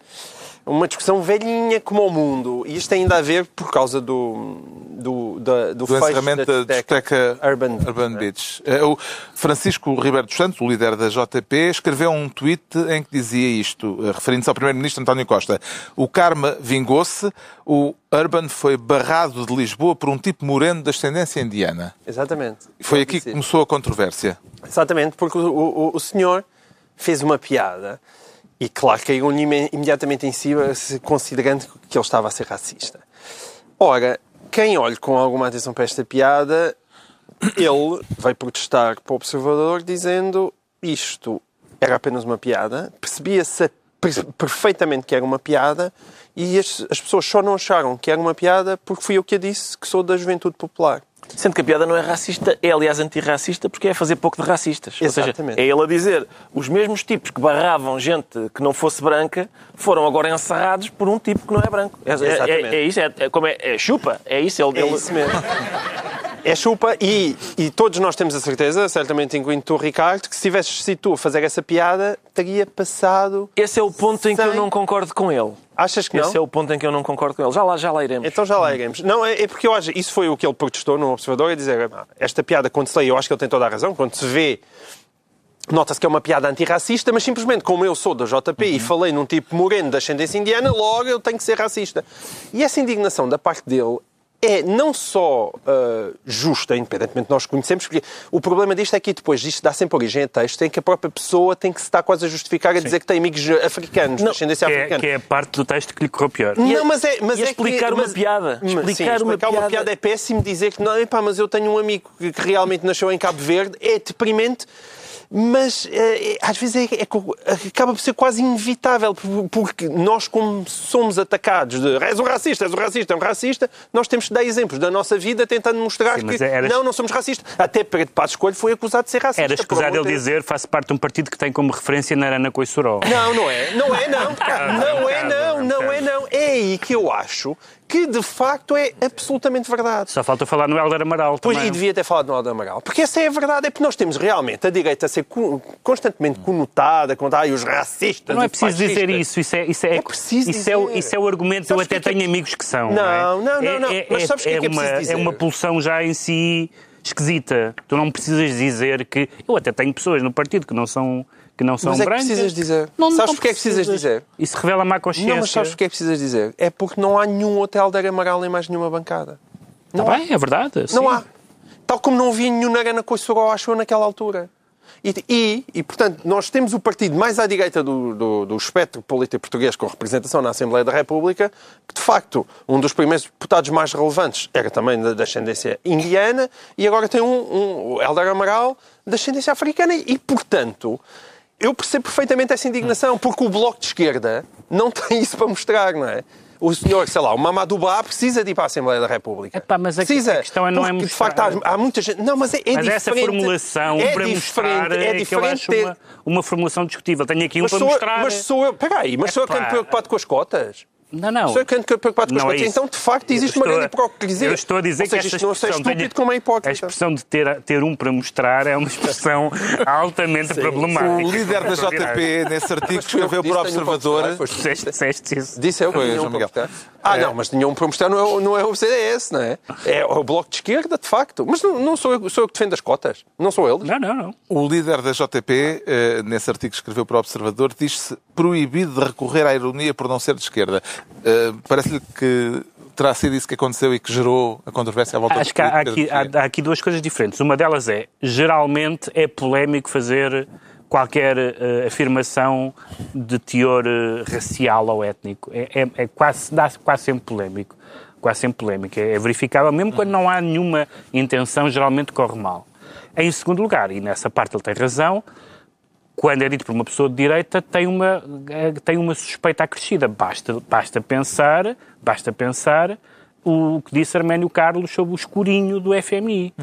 uma discussão velhinha como o mundo, e isto tem ainda a ver por causa do, do, da, do, do encerramento da discoteca Urban, Urban Beach. Eh, O Francisco Ribeiro dos Santos, o líder da JP, escreveu um tweet em que dizia isto, eh, referindo-se ao primeiro-ministro António Costa. O karma vingou-se, o Urban foi barrado de Lisboa por um tipo moreno de ascendência indiana. Exatamente. Foi aqui que começou a controvérsia. Exatamente, porque o, o, o senhor fez uma piada e, claro, caiu-lhe imediatamente em cima, considerando que ele estava a ser racista. Ora, quem olha com alguma atenção para esta piada, ele vai protestar para o observador dizendo isto era apenas uma piada, percebia-se per- perfeitamente que era uma piada e as, as pessoas só não acharam que era uma piada porque fui eu que a disse, que sou da juventude popular. Sendo que a piada não é racista, é aliás antirracista, porque é fazer pouco de racistas. Exatamente. seja, é ele a dizer os mesmos tipos que barravam gente que não fosse branca foram agora encerrados por um tipo que não é branco. É, é- Exatamente. é- é isso, é, é como é, é chupa, é isso. Ele, É ele- isso mesmo. [LAUGHS] É chupa e, e todos nós temos a certeza, certamente incluindo tu, Ricardo, que se tivesses sido tu a fazer essa piada, teria passado... Esse é o ponto em que eu não concordo com ele. Achas que não? Esse é o ponto em que eu não concordo com ele. Já lá, já lá iremos. Então já lá iremos. Não, é, é porque eu acho, isso foi o que ele protestou no Observador, a dizer, "Ah, esta piada, quando se lê, eu acho que ele tem toda a razão, quando se vê, nota-se que é uma piada antirracista, mas simplesmente como eu sou da JP e falei num tipo moreno de ascendência indiana, logo eu tenho que ser racista. E essa indignação da parte dele é não só ah, justa, independentemente de nós conhecemos, porque o problema disto é que depois disto dá sempre origem a texto em que a própria pessoa tem que se estar quase a justificar a dizer que tem amigos africanos, de ascendência Que é, africana. que é a parte do texto que lhe correu pior. Não, mas é, mas é explicar que, uma mas- piada. Explicar sim, uma explicar piada. é péssimo dizer que não, epá, mas eu tenho um amigo que realmente nasceu em Cabo Verde, é deprimente, mas eh, é- às vezes é, é co- acaba por ser quase inevitável, por- porque nós, como somos atacados de és um racista, és um racista, é um racista, nós temos que dar exemplos da nossa vida tentando mostrar Sim, que eras- não, não somos racistas. Até Pedro Passos Coelho foi acusado de ser racista. Era escusado ele dizer, faço parte de um partido que tem como referência Narana Coissoró. Não, não é. Não é, não. [LAUGHS] Não é, um não. Não é, não. É aí que eu acho que, de facto, é absolutamente verdade. Só falta falar no Helder Amaral Pois, também. e devia ter falado no Aldo Amaral. Porque essa é a verdade. É porque nós temos realmente a direita a ser co- constantemente conotada com ai, os racistas. Não é preciso dizer fascistas. isso. Isso é, isso é, É preciso isso é, o- dizer. isso é o argumento. Sabes eu até que é que- tenho amigos que são. Não, é? não, não, É- não. É, Mas sabes o que é que é uma, dizer? é uma pulsão já em si esquisita. Tu não precisas dizer que. Eu até tenho pessoas no partido que não são, que não são Mas é que brancas. precisas dizer. Não, Sabes não porque é que precisas dizer? Isso revela má consciência. Não, mas sabes porque é que precisas dizer? É porque não há nenhum outro Helder Amaral em mais nenhuma bancada. Não Não há. bem, é verdade. Não sim. há. Tal como não havia nenhum Narana Coissoró, achou naquela altura. E, e, e, portanto, nós temos o partido mais à direita do, do, do espectro político português com representação na Assembleia da República, que, de facto, um dos primeiros deputados mais relevantes era também da, ascendência indiana, e agora tem um, um Helder Amaral da ascendência africana. E, portanto, eu percebo perfeitamente essa indignação, porque o Bloco de Esquerda não [LAUGHS] tem isso para mostrar, não é? O senhor, sei lá, o Mamadou Ba precisa de ir para a Assembleia da República. Epá, mas a- precisa. a questão é não é mostrar. De facto, há, há muita gente... Não, mas é, é Mas diferente. essa formulação é para diferente, mostrar é é, que eu diferente acho ter- uma, uma formulação discutível. Tenho aqui um Mas para sou, mostrar. mas sou eu... Peraí, mas sou eu que Epá. preocupado com as cotas? Não, não. Sou eu que ando preocupado com as Não é cotas? isso. Então, de facto, existe uma grande hipocrisia. Eu estou a dizer Ou seja, que esta isto não é estúpido como é A hipócrita. expressão de ter, ter um para mostrar é uma expressão [LAUGHS] altamente problemática. O líder da JP, nesse [LAUGHS] artigo que escreveu para o Observador, Disseste, isso. Disse eu que João Miguel. Ah, não, mas tinha um para mostrar, não é, o- não é o CDS, não é? É o Bloco de Esquerda, de facto. Mas não, não sou, eu, sou eu que defendo as cotas. Não sou eles. Não, não, não. o líder da JP, eh, nesse artigo que escreveu para o Observador, diz-se proibido de recorrer à ironia por não ser de esquerda. Eh, Parece-lhe que terá sido isso que aconteceu e que gerou a controvérsia à volta Acho que há aqui, há, há aqui duas coisas diferentes. Uma delas é, geralmente é polémico fazer qualquer eh, afirmação de teor eh, racial ou étnico. É, é- é quase, dá quase sempre polémico. Quase sempre polémico. É, é verificável, mesmo quando não há nenhuma intenção, geralmente corre mal. Em segundo lugar, e nessa parte ele tem razão, quando é dito por uma pessoa de direita, tem uma, tem uma suspeita acrescida. Basta, basta pensar, basta pensar o que disse Arménio Carlos sobre o escurinho do FMI.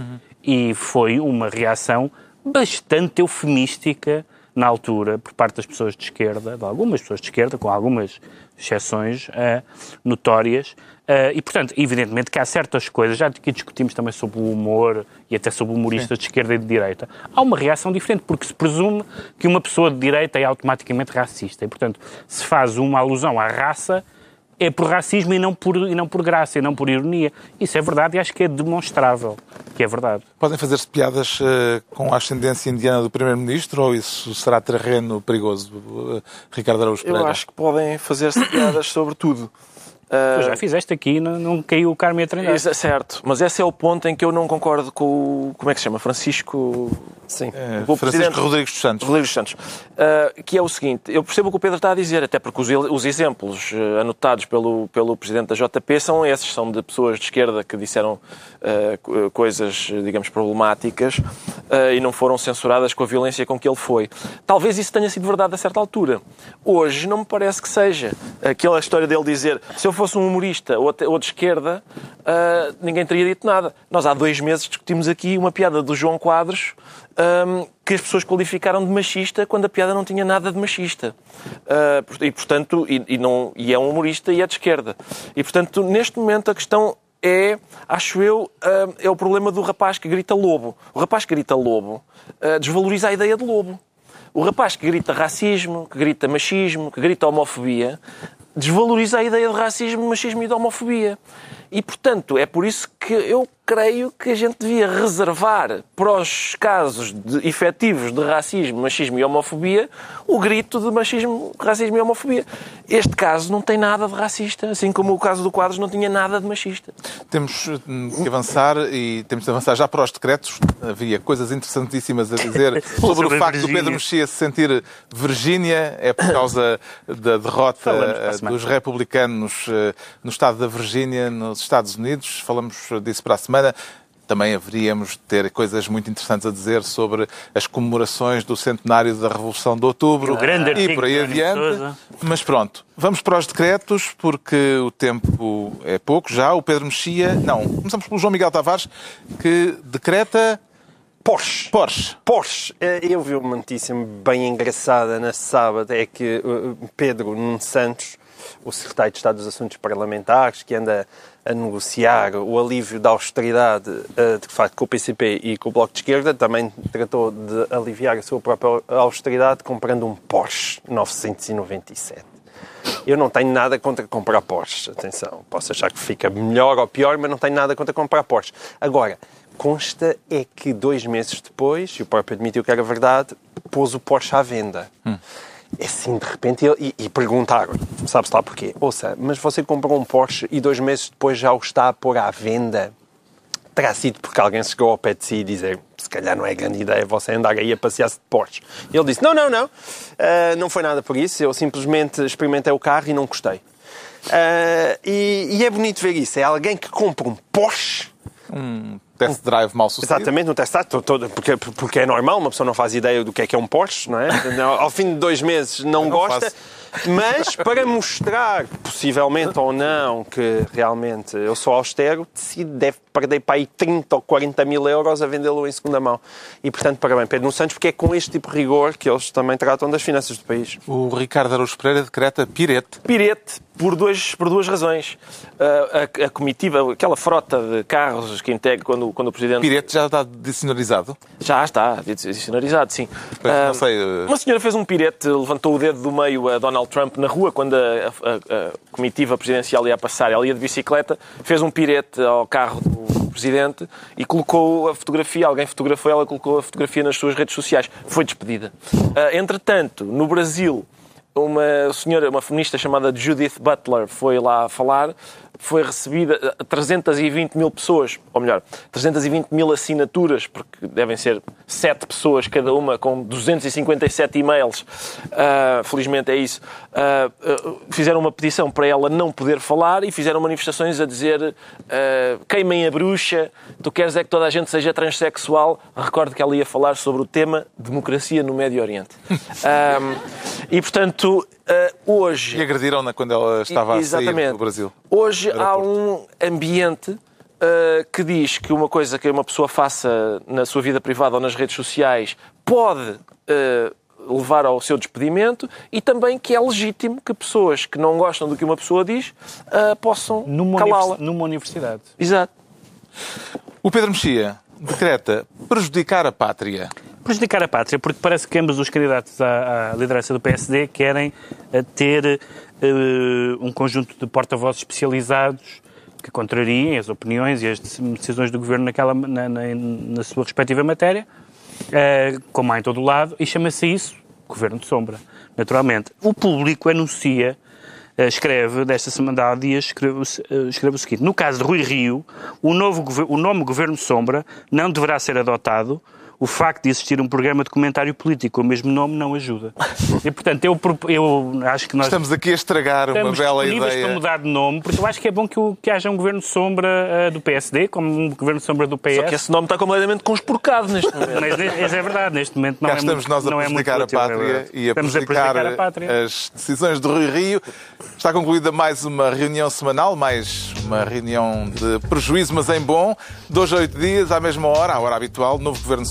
E foi uma reação bastante eufemística na altura, por parte das pessoas de esquerda, de algumas pessoas de esquerda, com algumas exceções eh, notórias. Eh, e, portanto, evidentemente que há certas coisas, já aqui discutimos também sobre o humor e até sobre humoristas de esquerda e de direita, há uma reação diferente, porque se presume que uma pessoa de direita é automaticamente racista. E, portanto, se faz uma alusão à raça, é por racismo e não por, e não por graça, e não por ironia. Isso é verdade e acho que é demonstrável que é verdade. Podem fazer-se piadas uh, com a ascendência indiana do Primeiro-Ministro ou isso será terreno perigoso, uh, Ricardo Araújo Pereira? Eu acho que podem fazer-se piadas sobre tudo. Uh, já fizeste aqui, não, não caiu o Carme a treinar. Isso é certo, mas esse é o ponto em que eu não concordo com o. Como é que se chama? Francisco. Sim. É, o Francisco Rodrigues dos Santos. Rodrigues dos Santos. Uh, que é o seguinte: eu percebo o que o Pedro está a dizer, até porque os, os exemplos uh, anotados pelo, pelo presidente da JP são esses, são de pessoas de esquerda que disseram coisas, digamos, problemáticas e não foram censuradas com a violência com que ele foi. Talvez isso tenha sido verdade a certa altura. Hoje não me parece que seja. Aquela história dele dizer se eu fosse um humorista ou, de esquerda, uh, ninguém teria dito nada. Nós há dois meses discutimos aqui uma piada do João Quadros um, que as pessoas qualificaram de machista quando a piada não tinha nada de machista. Uh, e, portanto, e, e, não, e é um humorista e é de esquerda. E, portanto, neste momento a questão é, acho eu, é o problema do rapaz que grita lobo. O rapaz que grita lobo desvaloriza a ideia de lobo. O rapaz que grita racismo, que grita machismo, que grita homofobia, desvaloriza a ideia de racismo, machismo e de homofobia. E, portanto, é por isso que eu creio que a gente devia reservar para os casos de, efetivos de racismo, machismo e homofobia o grito de machismo, racismo e homofobia. Este caso não tem nada de racista, assim como o caso do Quadros não tinha nada de machista. Temos hum, que avançar e temos de avançar já para os decretos. Havia coisas interessantíssimas a dizer [LAUGHS] sobre o facto do Pedro Mexia se sentir Virgínia, é por causa da derrota dos republicanos eh, no estado da Virgínia, nos Estados Unidos. Falamos disso para a semana. Também haveríamos de ter coisas muito interessantes a dizer sobre as comemorações do centenário da Revolução de Outubro e por aí adiante. Mas pronto, vamos para os decretos, porque o tempo é pouco já. O Pedro Mexia. Não, começamos pelo João Miguel Tavares, que decreta. Porsche. Porsche. Porsche. Eh, eu vi uma notícia bem engraçada na sábado, é que eh, Pedro Nuno Santos, o secretário de Estado dos Assuntos Parlamentares, que anda a negociar o alívio da austeridade, eh, de facto, com o PCP e com o Bloco de Esquerda, também tratou de aliviar a sua própria austeridade comprando um Porsche 997. Eu não tenho nada contra comprar Porsche, atenção. Posso achar que fica melhor ou pior, mas não tenho nada contra comprar Porsche. Agora, consta é que dois meses depois, e o próprio admitiu que era verdade, pôs o Porsche à venda. Hum. É assim, de repente, e, e perguntaram, sabe-se lá porquê? Ouça, mas você comprou um Porsche e dois meses depois já o está a pôr à venda? Terá sido porque alguém chegou ao pé de si e dizer se calhar não é grande ideia você andar aí a passear-se de Porsche. E ele disse, não, não, não, uh, não foi nada por isso, eu simplesmente experimentei o carro e não gostei. Uh, e, e, é bonito ver isso, é alguém que compra um Porsche... Hum test drive mal sucedido. Exatamente, no test drive, todo, porque, porque é normal, uma pessoa não faz ideia do que é que é um Porsche, não é? [LAUGHS] Ao fim de dois meses não, não gosta. Faço. Mas para mostrar, possivelmente ou não, que realmente eu sou austero, decide, deve perder para aí 30 ou 40 mil euros a vendê-lo em segunda mão. E, portanto, parabéns, Pedro Santos, porque é com este tipo de rigor que eles também tratam das finanças do país. O Ricardo Araújo Pereira decreta pirete. Pirete, por, dois, por duas razões. Uh, a, a, comitiva, aquela frota de carros que integra quando, quando o Presidente... Pirete já está dicionarizado? Já está dicionarizado, sim. Uh, não sei... Uh... Uma senhora fez um pirete, levantou o dedo do meio a Donald Trump na rua, quando a, a, a comitiva presidencial ia passar, ela ia de bicicleta, fez um pirete ao carro do Presidente e colocou a fotografia, alguém fotografou ela, colocou a fotografia nas suas redes sociais. Foi despedida. Uh, entretanto, no Brasil, uma senhora, uma feminista chamada Judith Butler foi lá falar foi recebida 320 mil pessoas, ou melhor, 320 mil assinaturas, porque devem ser 7 pessoas cada uma com 257 e-mails, uh, felizmente é isso, uh, uh, fizeram uma petição para ela não poder falar e fizeram manifestações a dizer queimem a bruxa, tu queres é que toda a gente seja transexual. Recordo que ela ia falar sobre o tema democracia no Médio Oriente. [LAUGHS] e, portanto, Uh, hoje. E agrediram-na quando ela estava a sair do Brasil. Hoje há um ambiente uh, que diz que uma coisa que uma pessoa faça na sua vida privada ou nas redes sociais pode uh, levar ao seu despedimento e também que é legítimo que pessoas que não gostam do que uma pessoa diz possam calá-la. Numa universidade. Exato. O Pedro Mexia decreta prejudicar a pátria prejudicar a pátria, porque parece que ambos os candidatos à, à liderança do PSD querem eh, ter eh, um conjunto de porta-vozes especializados que contrariem as opiniões e as decisões do governo naquela, na, na, na sua respectiva matéria, eh, como há em todo o lado, e chama-se isso governo de sombra, naturalmente. O público anuncia, eh, escreve, desta semana há dias, escreve, eh, escreve o seguinte: no caso de Rui Rio, o, novo, o nome governo de sombra não deverá ser adotado. O facto de existir um programa de comentário político com o mesmo nome não ajuda. [LAUGHS] E, portanto, eu, eu acho que nós Estamos aqui a estragar uma bela ideia. para mudar de nome, porque eu acho que é bom que, o- que haja um governo de sombra eh, do PSD, como um governo de sombra do PS. Só que esse nome está completamente conspurcado neste momento. [LAUGHS] Mas mas é verdade, neste momento não Cá é estamos muito, nós a não é muito prejudicar a é pátria verdade. e a Estamos a prejudicar prejudicar a pátria. as decisões do Rui Rio. Está concluída mais uma reunião semanal, mais uma reunião de prejuízo, mas em bom. Dois a oito dias, à mesma hora, à hora habitual, novo Governo de